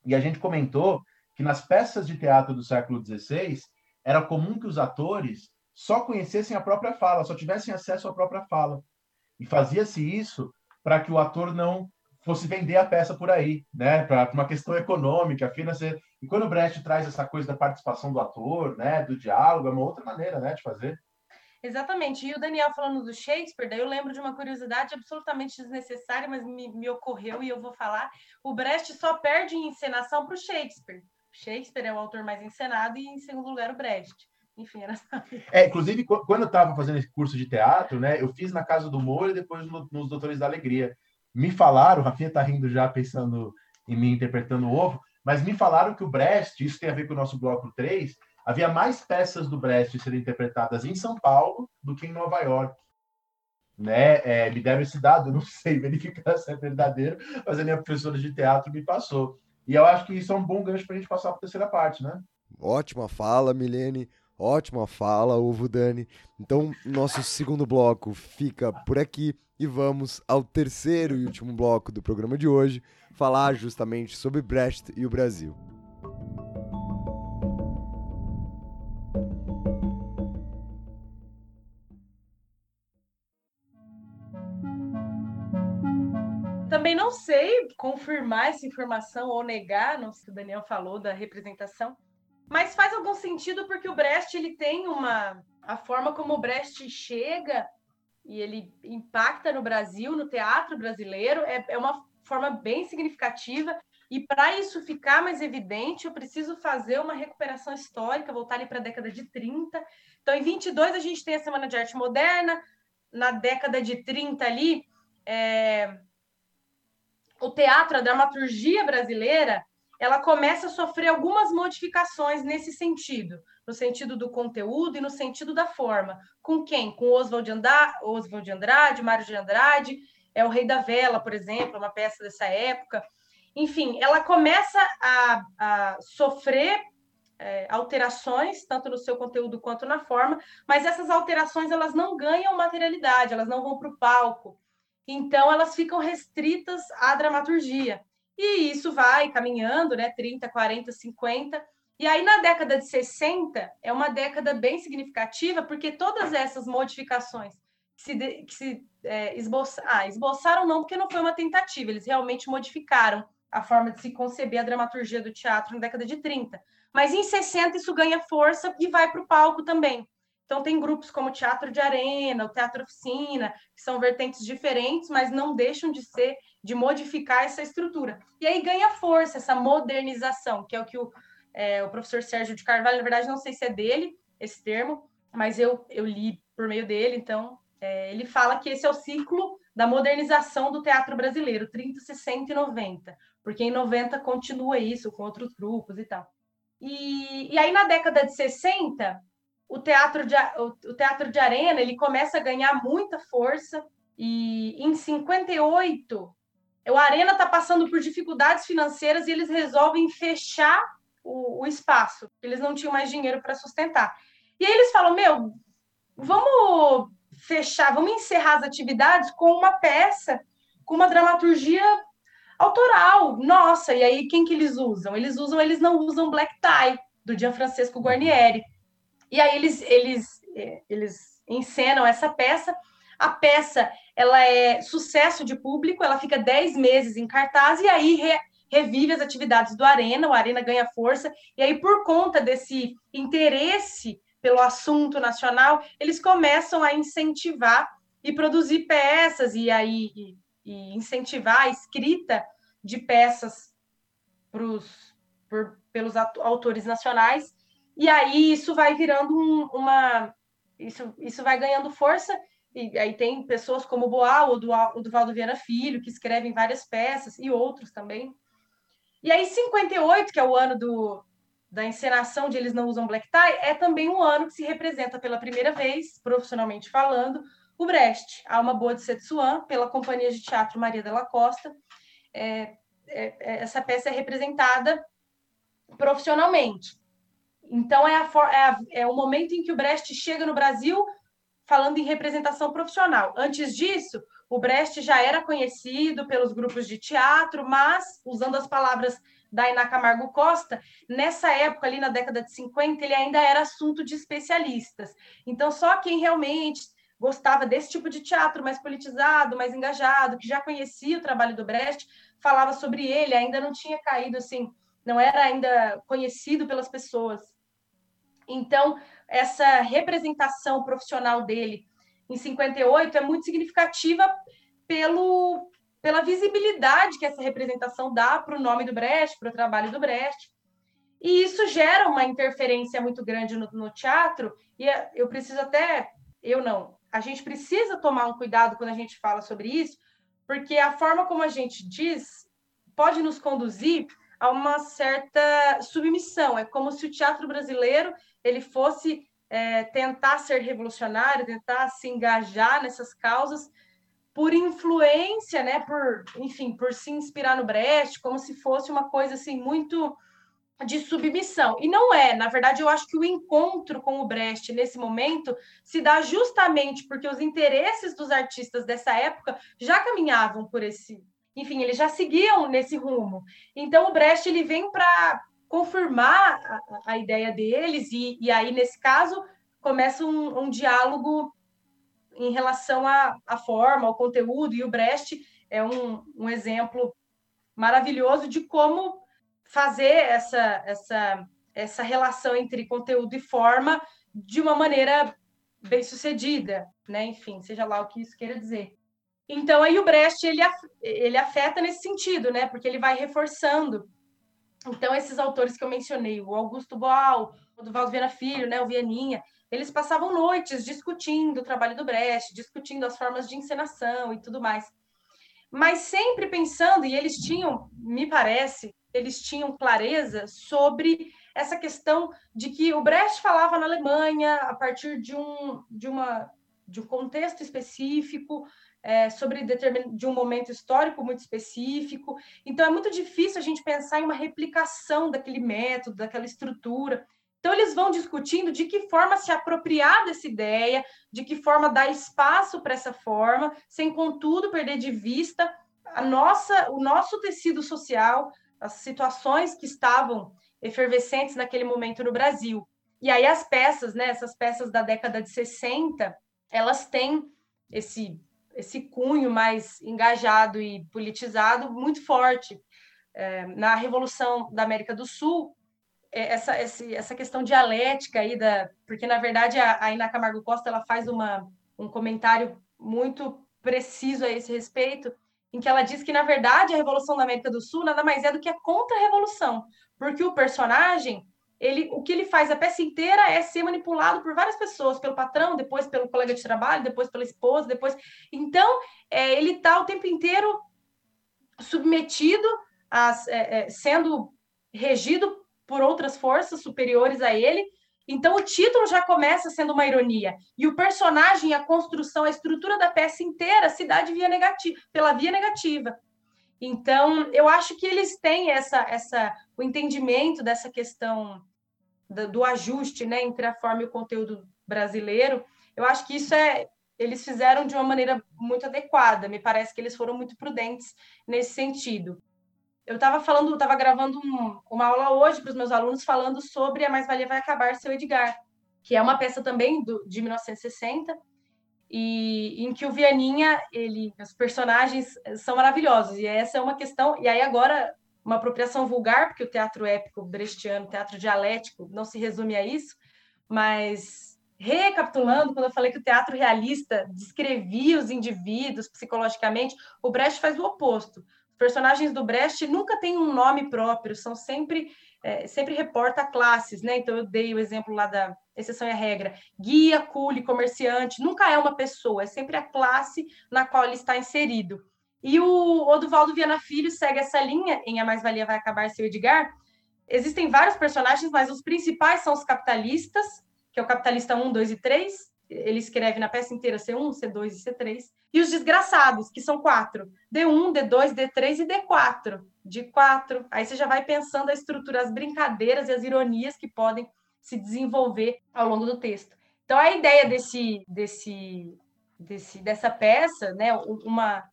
A: e a gente comentou que nas peças de teatro do século XVI era comum que os atores só conhecessem a própria fala, só tivessem acesso à própria fala. E fazia-se isso para que o ator não fosse vender a peça por aí, né? Para uma questão econômica, financeira. E quando o Brecht traz essa coisa da participação do ator, né, do diálogo, é uma outra maneira, né, de fazer.
C: Exatamente. E o Daniel falando do Shakespeare, daí eu lembro de uma curiosidade absolutamente desnecessária, mas me, me ocorreu e eu vou falar. O Brecht só perde em encenação para o Shakespeare. Shakespeare é o autor mais encenado e, em segundo lugar, o Brecht. Enfim, era
A: É, inclusive, quando eu estava fazendo esse curso de teatro, né, eu fiz na Casa do Moro e depois no, nos Doutores da Alegria. Me falaram, o Rafinha está rindo já pensando em mim interpretando o ovo, mas me falaram que o Brecht, isso tem a ver com o nosso bloco 3, havia mais peças do Brecht serem interpretadas em São Paulo do que em Nova York. Né? É, me deram esse dado, não sei verificar se é verdadeiro, mas a minha professora de teatro me passou. E eu acho que isso é um bom gancho para a gente passar para a terceira parte, né?
B: Ótima fala, Milene. Ótima fala, Ovo Dani. Então, nosso segundo bloco fica por aqui e vamos ao terceiro e último bloco do programa de hoje, falar justamente sobre Brecht e o Brasil.
C: Também não sei confirmar essa informação ou negar, não sei se o Daniel falou da representação, mas faz algum sentido porque o Brecht ele tem uma a forma como o Brecht chega e ele impacta no Brasil, no teatro brasileiro, é, é uma forma bem significativa. E para isso ficar mais evidente, eu preciso fazer uma recuperação histórica, voltar ali para a década de 30. Então, em 22, a gente tem a Semana de Arte Moderna. Na década de 30 ali, é... o teatro, a dramaturgia brasileira, ela começa a sofrer algumas modificações nesse sentido, no sentido do conteúdo e no sentido da forma. Com quem? Com Oswald de Oswald de Andrade, Mário de Andrade, é o Rei da Vela, por exemplo, uma peça dessa época. Enfim, ela começa a, a sofrer é, alterações, tanto no seu conteúdo quanto na forma, mas essas alterações elas não ganham materialidade, elas não vão para o palco. Então, elas ficam restritas à dramaturgia. E isso vai caminhando, né? 30, 40, 50. E aí, na década de 60, é uma década bem significativa, porque todas essas modificações que se, que se é, esboçaram, ah, esboçaram não, porque não foi uma tentativa, eles realmente modificaram a forma de se conceber a dramaturgia do teatro na década de 30. Mas em 60 isso ganha força e vai para o palco também. Então tem grupos como o Teatro de Arena, o Teatro Oficina, que são vertentes diferentes, mas não deixam de ser de modificar essa estrutura. E aí ganha força essa modernização, que é o que o, é, o professor Sérgio de Carvalho, na verdade, não sei se é dele esse termo, mas eu, eu li por meio dele, então é, ele fala que esse é o ciclo da modernização do teatro brasileiro, 30, 60 e 90, porque em 90 continua isso com outros grupos e tal. E, e aí, na década de 60, o teatro de, o, o teatro de arena ele começa a ganhar muita força, E em 58, o Arena está passando por dificuldades financeiras e eles resolvem fechar o, o espaço. Eles não tinham mais dinheiro para sustentar. E aí eles falam: Meu, vamos fechar, vamos encerrar as atividades com uma peça, com uma dramaturgia autoral. Nossa, e aí quem que eles usam? Eles usam, eles não usam Black Tie, do Gianfrancesco Guarnieri. E aí eles, eles, é, eles encenam essa peça. A peça ela é sucesso de público, ela fica 10 meses em cartaz e aí re, revive as atividades do Arena, o Arena ganha força, e aí, por conta desse interesse pelo assunto nacional, eles começam a incentivar e produzir peças e aí e, e incentivar a escrita de peças pros, por, pelos autores nacionais. E aí isso vai virando um, uma. Isso, isso vai ganhando força e aí tem pessoas como Boal ou do, do Valdo Vieira Filho, que escrevem várias peças, e outros também. E aí, 58, que é o ano do, da encenação de Eles Não Usam Black Tie, é também um ano que se representa pela primeira vez, profissionalmente falando, o Brecht, Alma Boa de Setsuan, pela Companhia de Teatro Maria Della Costa. É, é, é, essa peça é representada profissionalmente. Então, é, a, é, a, é o momento em que o Brecht chega no Brasil falando em representação profissional. Antes disso, o Brecht já era conhecido pelos grupos de teatro, mas, usando as palavras da Iná Camargo Costa, nessa época, ali na década de 50, ele ainda era assunto de especialistas. Então, só quem realmente gostava desse tipo de teatro mais politizado, mais engajado, que já conhecia o trabalho do Brecht, falava sobre ele, ainda não tinha caído assim, não era ainda conhecido pelas pessoas. Então, essa representação profissional dele em 58 é muito significativa pelo, pela visibilidade que essa representação dá para o nome do Brecht, para o trabalho do Brecht. E isso gera uma interferência muito grande no, no teatro, e é, eu preciso até, eu não, a gente precisa tomar um cuidado quando a gente fala sobre isso, porque a forma como a gente diz pode nos conduzir a uma certa submissão. É como se o teatro brasileiro ele fosse é, tentar ser revolucionário, tentar se engajar nessas causas por influência, né? Por, enfim, por se inspirar no Brecht, como se fosse uma coisa assim muito de submissão. E não é, na verdade, eu acho que o encontro com o Brecht nesse momento se dá justamente porque os interesses dos artistas dessa época já caminhavam por esse, enfim, eles já seguiam nesse rumo. Então o Brecht ele vem para confirmar a, a, ideia deles e, e aí nesse caso começa um, um diálogo em relação à, forma, ao conteúdo e o Brecht é um, um exemplo maravilhoso de como fazer essa, essa, essa relação entre conteúdo e forma de uma maneira bem sucedida, né? Enfim, seja lá o que isso queira dizer. Então aí o Brecht ele, ele afeta nesse sentido, né? Porque ele vai reforçando. Então esses autores que eu mencionei, o Augusto Boal, o Duvaldo Vieira Filho, né? O Vianinha, eles passavam noites discutindo o trabalho do Brecht, discutindo as formas de encenação e tudo mais. Mas sempre pensando, e eles tinham, me parece, eles tinham clareza sobre essa questão de que o Brecht falava na Alemanha a partir de um, de uma, de um contexto específico, é, sobre de um momento histórico muito específico. Então, é muito difícil a gente pensar em uma replicação daquele método, daquela estrutura. Então, eles vão discutindo de que forma se apropriar dessa ideia, de que forma dar espaço para essa forma, sem, contudo, perder de vista a nossa, o nosso tecido social, as situações que estavam efervescentes naquele momento no Brasil. E aí as peças, né, essas peças da década de 60, elas têm esse esse cunho mais engajado e politizado muito forte. É, na Revolução da América do Sul, é, essa, essa questão dialética aí, da, porque na verdade a, a Ina Camargo Costa ela faz uma, um comentário muito preciso a esse respeito, em que ela diz que, na verdade, a Revolução da América do Sul nada mais é do que a contra-revolução, porque o personagem, ele, o que ele faz a peça inteira é ser manipulado por várias pessoas, pelo patrão, depois pelo colega de trabalho, depois pela esposa, depois... Então, é, ele está o tempo inteiro submetido, a, é, é, sendo regido por outras forças superiores a ele, Então o título já começa sendo uma ironia. E o personagem, a construção, a estrutura da peça inteira se dá via negativa, pela via negativa. Então, eu acho que eles têm essa, essa, o entendimento dessa questão do, do ajuste né, entre a forma e o conteúdo brasileiro. Eu acho que isso é. Eles fizeram de uma maneira muito adequada. Me parece que eles foram muito prudentes nesse sentido. Eu estava falando, estava gravando um, uma aula hoje para os meus alunos falando sobre A Mais Valia Vai Acabar, seu Edgar, que é uma peça também do, de 1960, e em que o Vianinha, ele, os personagens são maravilhosos, e essa é uma questão, e aí agora uma apropriação vulgar, porque o teatro épico brechtiano, teatro dialético, não se resume a isso, mas recapitulando, quando eu falei que o teatro realista descrevia os indivíduos psicologicamente, o Brecht faz o oposto. Os personagens do Brecht nunca têm um nome próprio, são sempre é, sempre reporta classes, né? Então eu dei o exemplo lá da exceção e a regra. Guia, cule, comerciante, nunca é uma pessoa, é sempre a classe na qual ele está inserido. E o Oduvaldo Viana Filho segue essa linha em A Mais Valia Vai Acabar Seu Edgar. Existem vários personagens, mas os principais são os capitalistas, que é o capitalista 1, 2 e 3. Ele escreve na peça inteira C1, C2 e C3. E os desgraçados, que são quatro: D1, D2, D3 e D4. De quatro. Aí você já vai pensando a estrutura, as brincadeiras e as ironias que podem se desenvolver ao longo do texto. Então, a ideia desse, desse, desse, dessa peça, né, uma,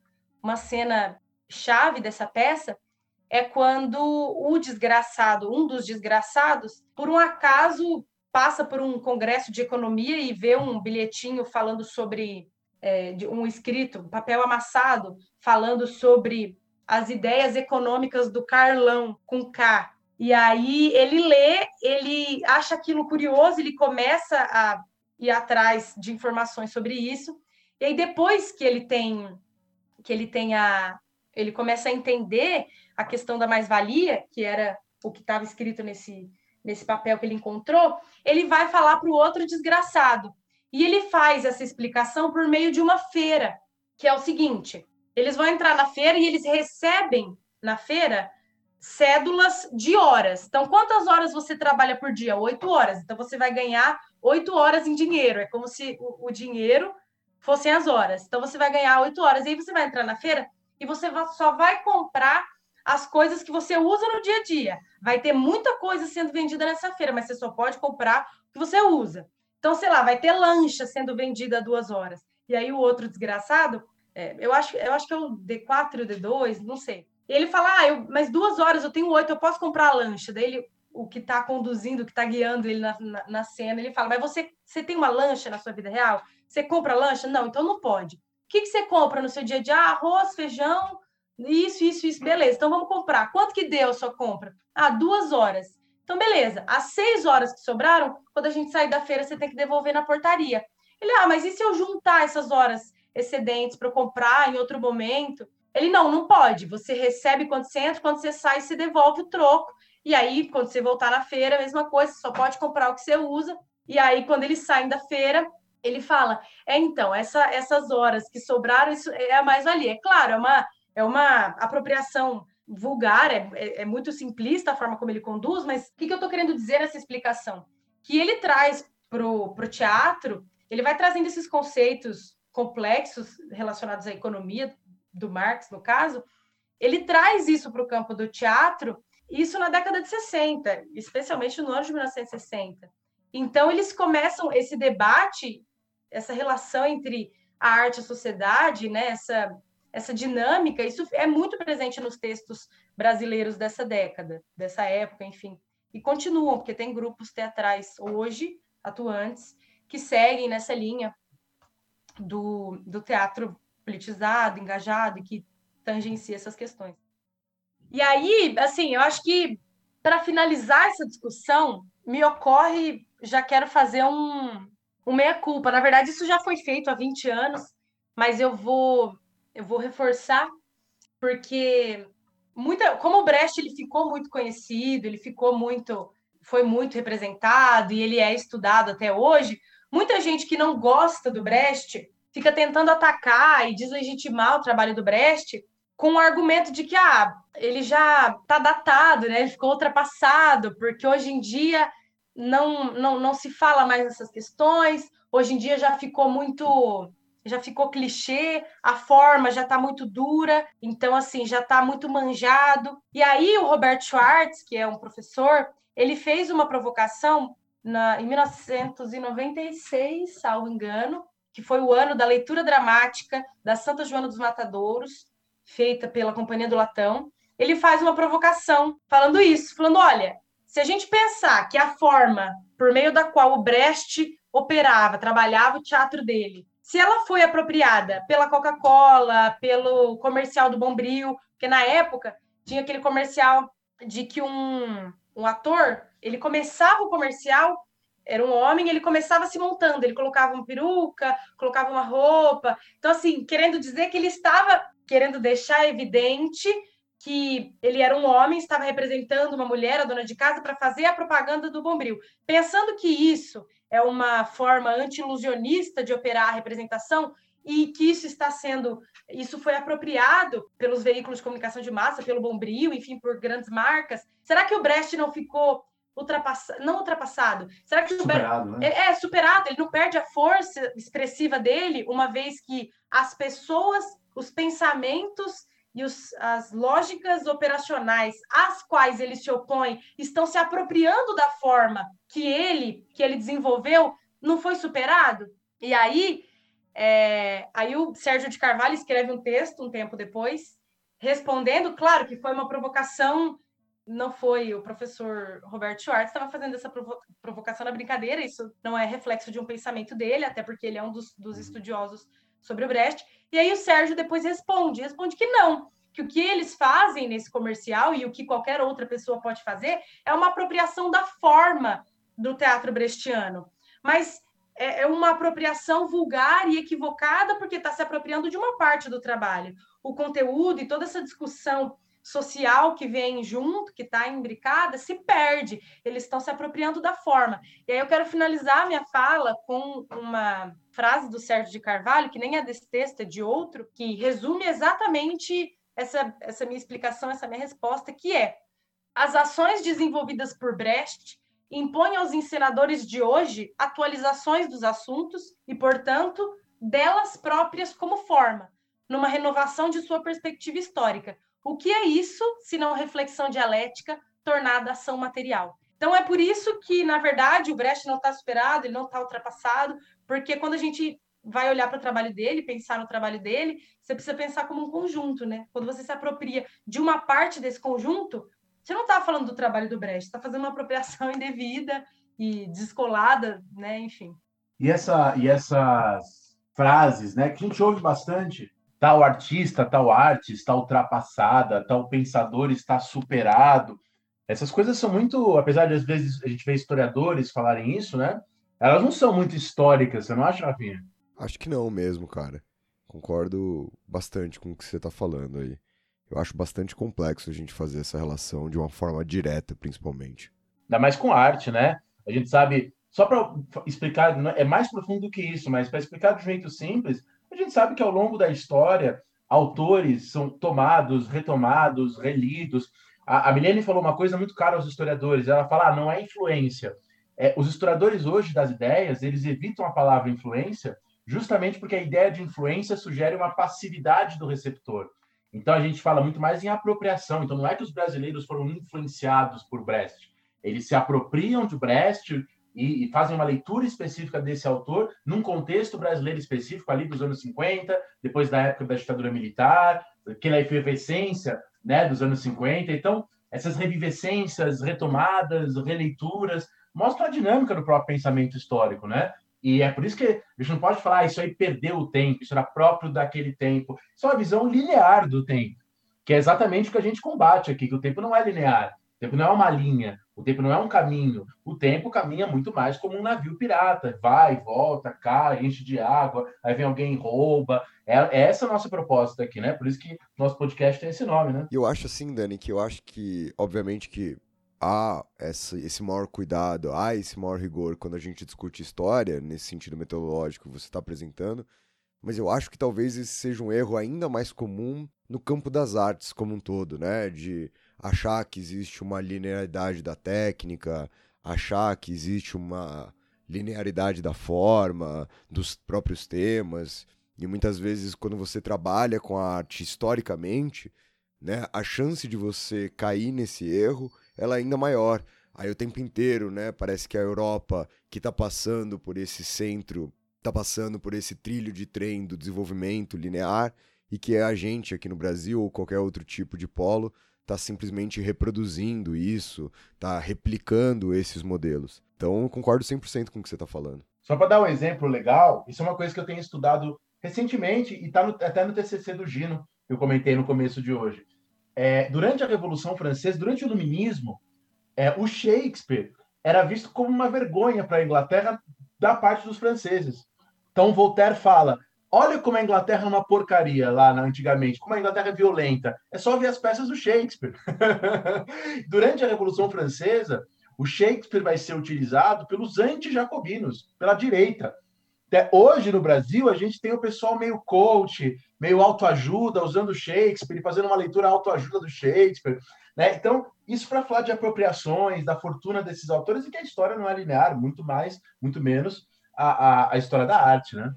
C: uma cena chave dessa peça, é quando o desgraçado, um dos desgraçados, por um acaso passa por um congresso de economia e vê um bilhetinho falando sobre é, um escrito, um papel amassado, falando sobre as ideias econômicas do Carlão com K. E aí ele lê, ele acha aquilo curioso, ele começa a ir atrás de informações sobre isso. E aí depois que ele tem que ele tenha ele começa a entender a questão da mais-valia, que era o que estava escrito nesse nesse papel que ele encontrou, ele vai falar para o outro desgraçado. E ele faz essa explicação por meio de uma feira, que é o seguinte: eles vão entrar na feira e eles recebem na feira cédulas de horas. Então, quantas horas você trabalha por dia? Oito horas. Então, você vai ganhar oito horas em dinheiro. É como se o, o dinheiro fossem as horas. Então, você vai ganhar oito horas. E aí, você vai entrar na feira e você só vai comprar as coisas que você usa no dia a dia. Vai ter muita coisa sendo vendida nessa feira, mas você só pode comprar o que você usa. Então, sei lá, vai ter lancha sendo vendida a duas horas. E aí o outro desgraçado, é, eu, acho, eu acho que é o D4 e o D2, não sei. Ele fala, ah, eu, mas duas horas, eu tenho oito, eu posso comprar a lancha. Daí ele, o que está conduzindo, o que está guiando ele na, na, na, cena, ele fala, mas você, você tem uma lancha na sua vida real? Você compra lancha? Não, então não pode. O que, que você compra no seu dia a dia? Ah, arroz, feijão, isso, isso, isso, beleza. Então vamos comprar. Quanto que deu a sua compra? Ah, duas horas. Então, beleza. As seis horas que sobraram, quando a gente sair da feira, você tem que devolver na portaria. Ele, ah, mas e se eu juntar essas horas excedentes para comprar em outro momento? Ele, não, não pode. Você recebe quando você entra, quando você sai, você devolve o troco. E aí, quando você voltar na feira, a mesma coisa, você só pode comprar o que você usa. E aí, quando eles saem da feira, ele fala: é então, essa, essas horas que sobraram, isso é a mais-valia. É claro, é uma é uma apropriação vulgar, é, é, é, muito simplista a forma como ele conduz, mas o que, que eu estou querendo dizer nessa explicação? Que ele traz para o teatro, ele vai trazendo esses conceitos complexos relacionados à economia, do Marx, no caso, ele traz isso para o campo do teatro, isso na década de 60, especialmente no ano de 1960. Então, eles começam esse debate, essa relação entre a arte e a sociedade, né, essa essa dinâmica, isso é muito presente nos textos brasileiros dessa década, dessa época, enfim. E continuam, porque tem grupos teatrais hoje, atuantes, que seguem nessa linha do, do teatro politizado, engajado e que tangencia essas questões. E aí, assim, eu acho que para finalizar essa discussão, me ocorre, já quero fazer um, um meia-culpa. Na verdade, isso já foi feito há 20 anos, mas eu vou eu vou reforçar, porque muita, como o Brecht ele ficou muito conhecido, ele ficou muito, foi muito representado e ele é estudado até hoje, muita gente que não gosta do Brecht fica tentando atacar e deslegitimar o trabalho do Brecht com o argumento de que ah, ele já está datado, né? Ele ficou ultrapassado, porque hoje em dia não, não, não se fala mais nessas questões. Hoje em dia já ficou muito já ficou clichê, a forma já está muito dura, então assim, já está muito manjado. E aí o Roberto Schwartz, que é um professor, ele fez uma provocação na, em 1996, salvo engano, que foi o ano da leitura dramática da Santa Joana dos Matadouros, feita pela Companhia do Latão. Ele faz uma provocação falando isso, falando: olha, se a gente pensar que a forma por meio da qual o Brecht operava, trabalhava o teatro dele, se ela foi apropriada pela Coca-Cola, pelo comercial do Bombril, porque na época tinha aquele comercial de que um, um ator ele começava o comercial era um homem, ele começava se montando, ele colocava uma peruca, colocava uma roupa. Então, assim, querendo dizer que ele estava querendo deixar evidente que ele era um homem, estava representando uma mulher, a dona de casa, para fazer a propaganda do Bombril. Pensando que isso é uma forma anti-ilusionista de operar a representação e que isso está sendo, isso foi apropriado pelos veículos de comunicação de massa, pelo Bombril, enfim, por grandes marcas. Será que o Brecht não ficou ultrapassado, não ultrapassado. Será que
A: superado, o Brecht
C: né? é superado? Ele não perde a força expressiva dele, uma vez que as pessoas, os pensamentos e os, as lógicas operacionais às quais ele se opõe estão se apropriando da forma que ele que ele desenvolveu, não foi superado? E aí, é, aí o Sérgio de Carvalho escreve um texto um tempo depois, respondendo, claro que foi uma provocação não foi o professor Roberto Schwartz estava fazendo essa provo provocação na brincadeira, isso não é reflexo de um pensamento dele, até porque ele é um dos, dos uhum. estudiosos sobre o Brecht. E aí o Sérgio depois responde, responde que não, que o que eles fazem nesse comercial e o que qualquer outra pessoa pode fazer é uma apropriação da forma do teatro brechtiano. Mas é, é uma apropriação vulgar e equivocada porque está se apropriando de uma parte do trabalho. O conteúdo e toda essa discussão social que vem junto, que está imbricada, se perde. Eles estão se apropriando da forma. E aí eu quero finalizar minha fala com uma frase do Sérgio de Carvalho, que nem é desse texto, é de outro, que resume exatamente essa, essa minha explicação, essa minha resposta, que é as ações desenvolvidas por Brecht impõem aos encenadores de hoje atualizações dos assuntos e, portanto, delas próprias como forma, numa renovação de sua perspectiva histórica, o que é isso, se não reflexão dialética tornada ação material? Então, é por isso que, na verdade, o Brecht não está superado, ele não está ultrapassado, porque quando a gente vai olhar para o trabalho dele, pensar no trabalho dele, você precisa pensar como um conjunto, né? Quando você se apropria de uma parte desse conjunto, você não está falando do trabalho do Brecht, está fazendo uma apropriação indevida e descolada, né? Enfim.
A: E, essa, e essas frases, né, que a gente ouve bastante, tal artista, tal arte está ultrapassada, tal pensador está superado. Essas coisas são muito, apesar de às vezes a gente ver historiadores falarem isso, né? Elas não são muito históricas, você não acha, Rafinha?
B: Acho que não mesmo, cara. Concordo bastante com o que você está falando aí. Eu acho bastante complexo a gente fazer essa relação de uma forma direta, principalmente.
A: Ainda mais com arte, né? A gente sabe, só para explicar, é mais profundo do que isso, mas para explicar de um jeito simples, a gente sabe que ao longo da história, autores são tomados, retomados, relidos. A, a Milene falou uma coisa muito cara aos historiadores. Ela fala, ah, não é influência. É, os historiadores hoje das ideias, eles evitam a palavra influência justamente porque a ideia de influência sugere uma passividade do receptor. Então a gente fala muito mais em apropriação. Então não é que os brasileiros foram influenciados por Brecht. Eles se apropriam de Brecht, e, e, fazem uma leitura específica desse autor num contexto brasileiro específico ali dos anos 50, depois da época da ditadura militar, aquela efervescência né, dos anos 50. Então, essas revivescências, retomadas, releituras, mostram a dinâmica do próprio pensamento histórico, né? E é por isso que a gente não pode falar ah, isso aí perdeu o tempo, isso era próprio daquele tempo. Isso é uma visão linear do tempo, que é exatamente o que a gente combate aqui, que o tempo não é linear. Tempo não é uma linha, o tempo não é um caminho. O tempo caminha muito mais como um navio pirata. Vai, volta, cai, enche de água, aí vem alguém rouba. É, é essa a nossa proposta aqui, né? Por isso que nosso podcast tem esse nome, né?
B: E eu acho assim, Dani, que eu acho que, obviamente, que há esse maior cuidado, há esse maior rigor quando a gente discute história, nesse sentido metodológico que você está apresentando. Mas eu acho que talvez esse seja um erro ainda mais comum no campo das artes como um todo, né? De achar que existe uma linearidade da técnica, achar que existe uma linearidade da forma, dos próprios temas. E muitas vezes, quando você trabalha com a arte historicamente, né, a chance de você cair nesse erro ela é ainda maior. Aí o tempo inteiro, né, parece que a Europa, que está passando por esse centro, está passando por esse trilho de trem do desenvolvimento linear, e que é a gente aqui no Brasil ou qualquer outro tipo de polo está simplesmente reproduzindo isso, está replicando esses modelos. Então, eu concordo 100% com o que você está falando.
A: Só para dar um exemplo legal, isso é uma coisa que eu tenho estudado recentemente e está até no TCC do Gino, que eu comentei no começo de hoje. É, durante a Revolução Francesa, durante o Iluminismo, é, o Shakespeare era visto como uma vergonha para a Inglaterra da parte dos franceses. Então, Voltaire fala: olha como a Inglaterra é uma porcaria lá antigamente, como a Inglaterra é violenta. É só ver as peças do Shakespeare. durante a Revolução Francesa, o Shakespeare vai ser utilizado pelos anti-jacobinos, pela direita. Até hoje no Brasil, a gente tem o pessoal meio coach, meio autoajuda, usando Shakespeare, fazendo uma leitura autoajuda do Shakespeare. Né? Então, isso para falar de apropriações, da fortuna desses autores, e que a história não é linear, muito mais, muito menos a, a, a história da arte. Né?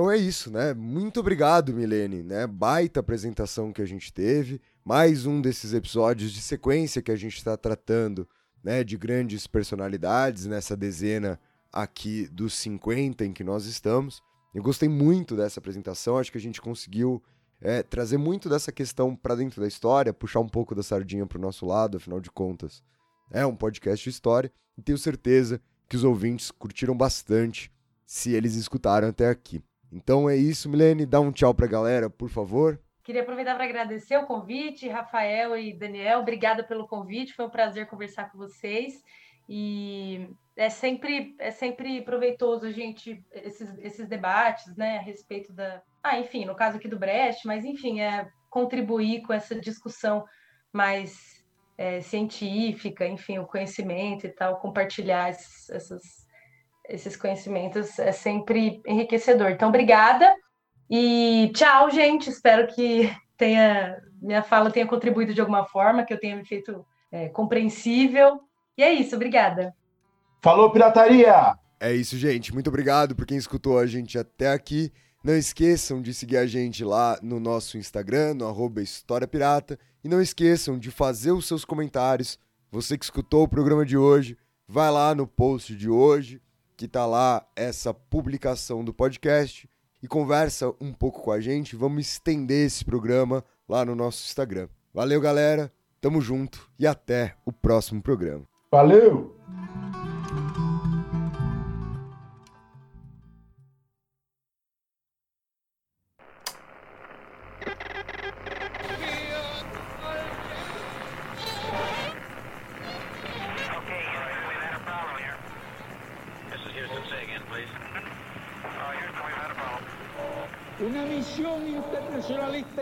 B: Então é isso, né? Muito obrigado, Milene, né? Baita apresentação que a gente teve. Mais um desses episódios de sequência que a gente está tratando, né? De grandes personalidades nessa dezena aqui dos 50 em que nós estamos. Eu gostei muito dessa apresentação, acho que a gente conseguiu é, trazer muito dessa questão para dentro da história, puxar um pouco da sardinha para o nosso lado, afinal de contas. É um podcast de história e tenho certeza que os ouvintes curtiram bastante se eles escutaram até aqui. Então é isso, Milene. Dá um tchau para a galera, por favor.
C: Queria aproveitar para agradecer o convite, Rafael e Daniel. Obrigada pelo convite. Foi um prazer conversar com vocês. E é sempre, é sempre proveitoso gente, esses, esses debates, né, a respeito da. Ah, enfim, no caso aqui do Brecht, mas enfim, é contribuir com essa discussão mais é, científica, enfim, o conhecimento e tal, compartilhar esses, essas esses conhecimentos é sempre enriquecedor. Então, obrigada e tchau, gente. Espero que tenha minha fala tenha contribuído de alguma forma, que eu tenha me feito é, compreensível. E é isso, obrigada.
A: Falou, pirataria!
B: É isso, gente. Muito obrigado por quem escutou a gente até aqui. Não esqueçam de seguir a gente lá no nosso Instagram, no arroba História Pirata. E não esqueçam de fazer os seus comentários. Você que escutou o programa de hoje, vai lá no post de hoje que tá lá essa publicação do podcast e conversa um pouco com a gente. Vamos estender esse programa lá no nosso Instagram. Valeu, galera. Tamo junto e até o próximo programa.
A: Valeu!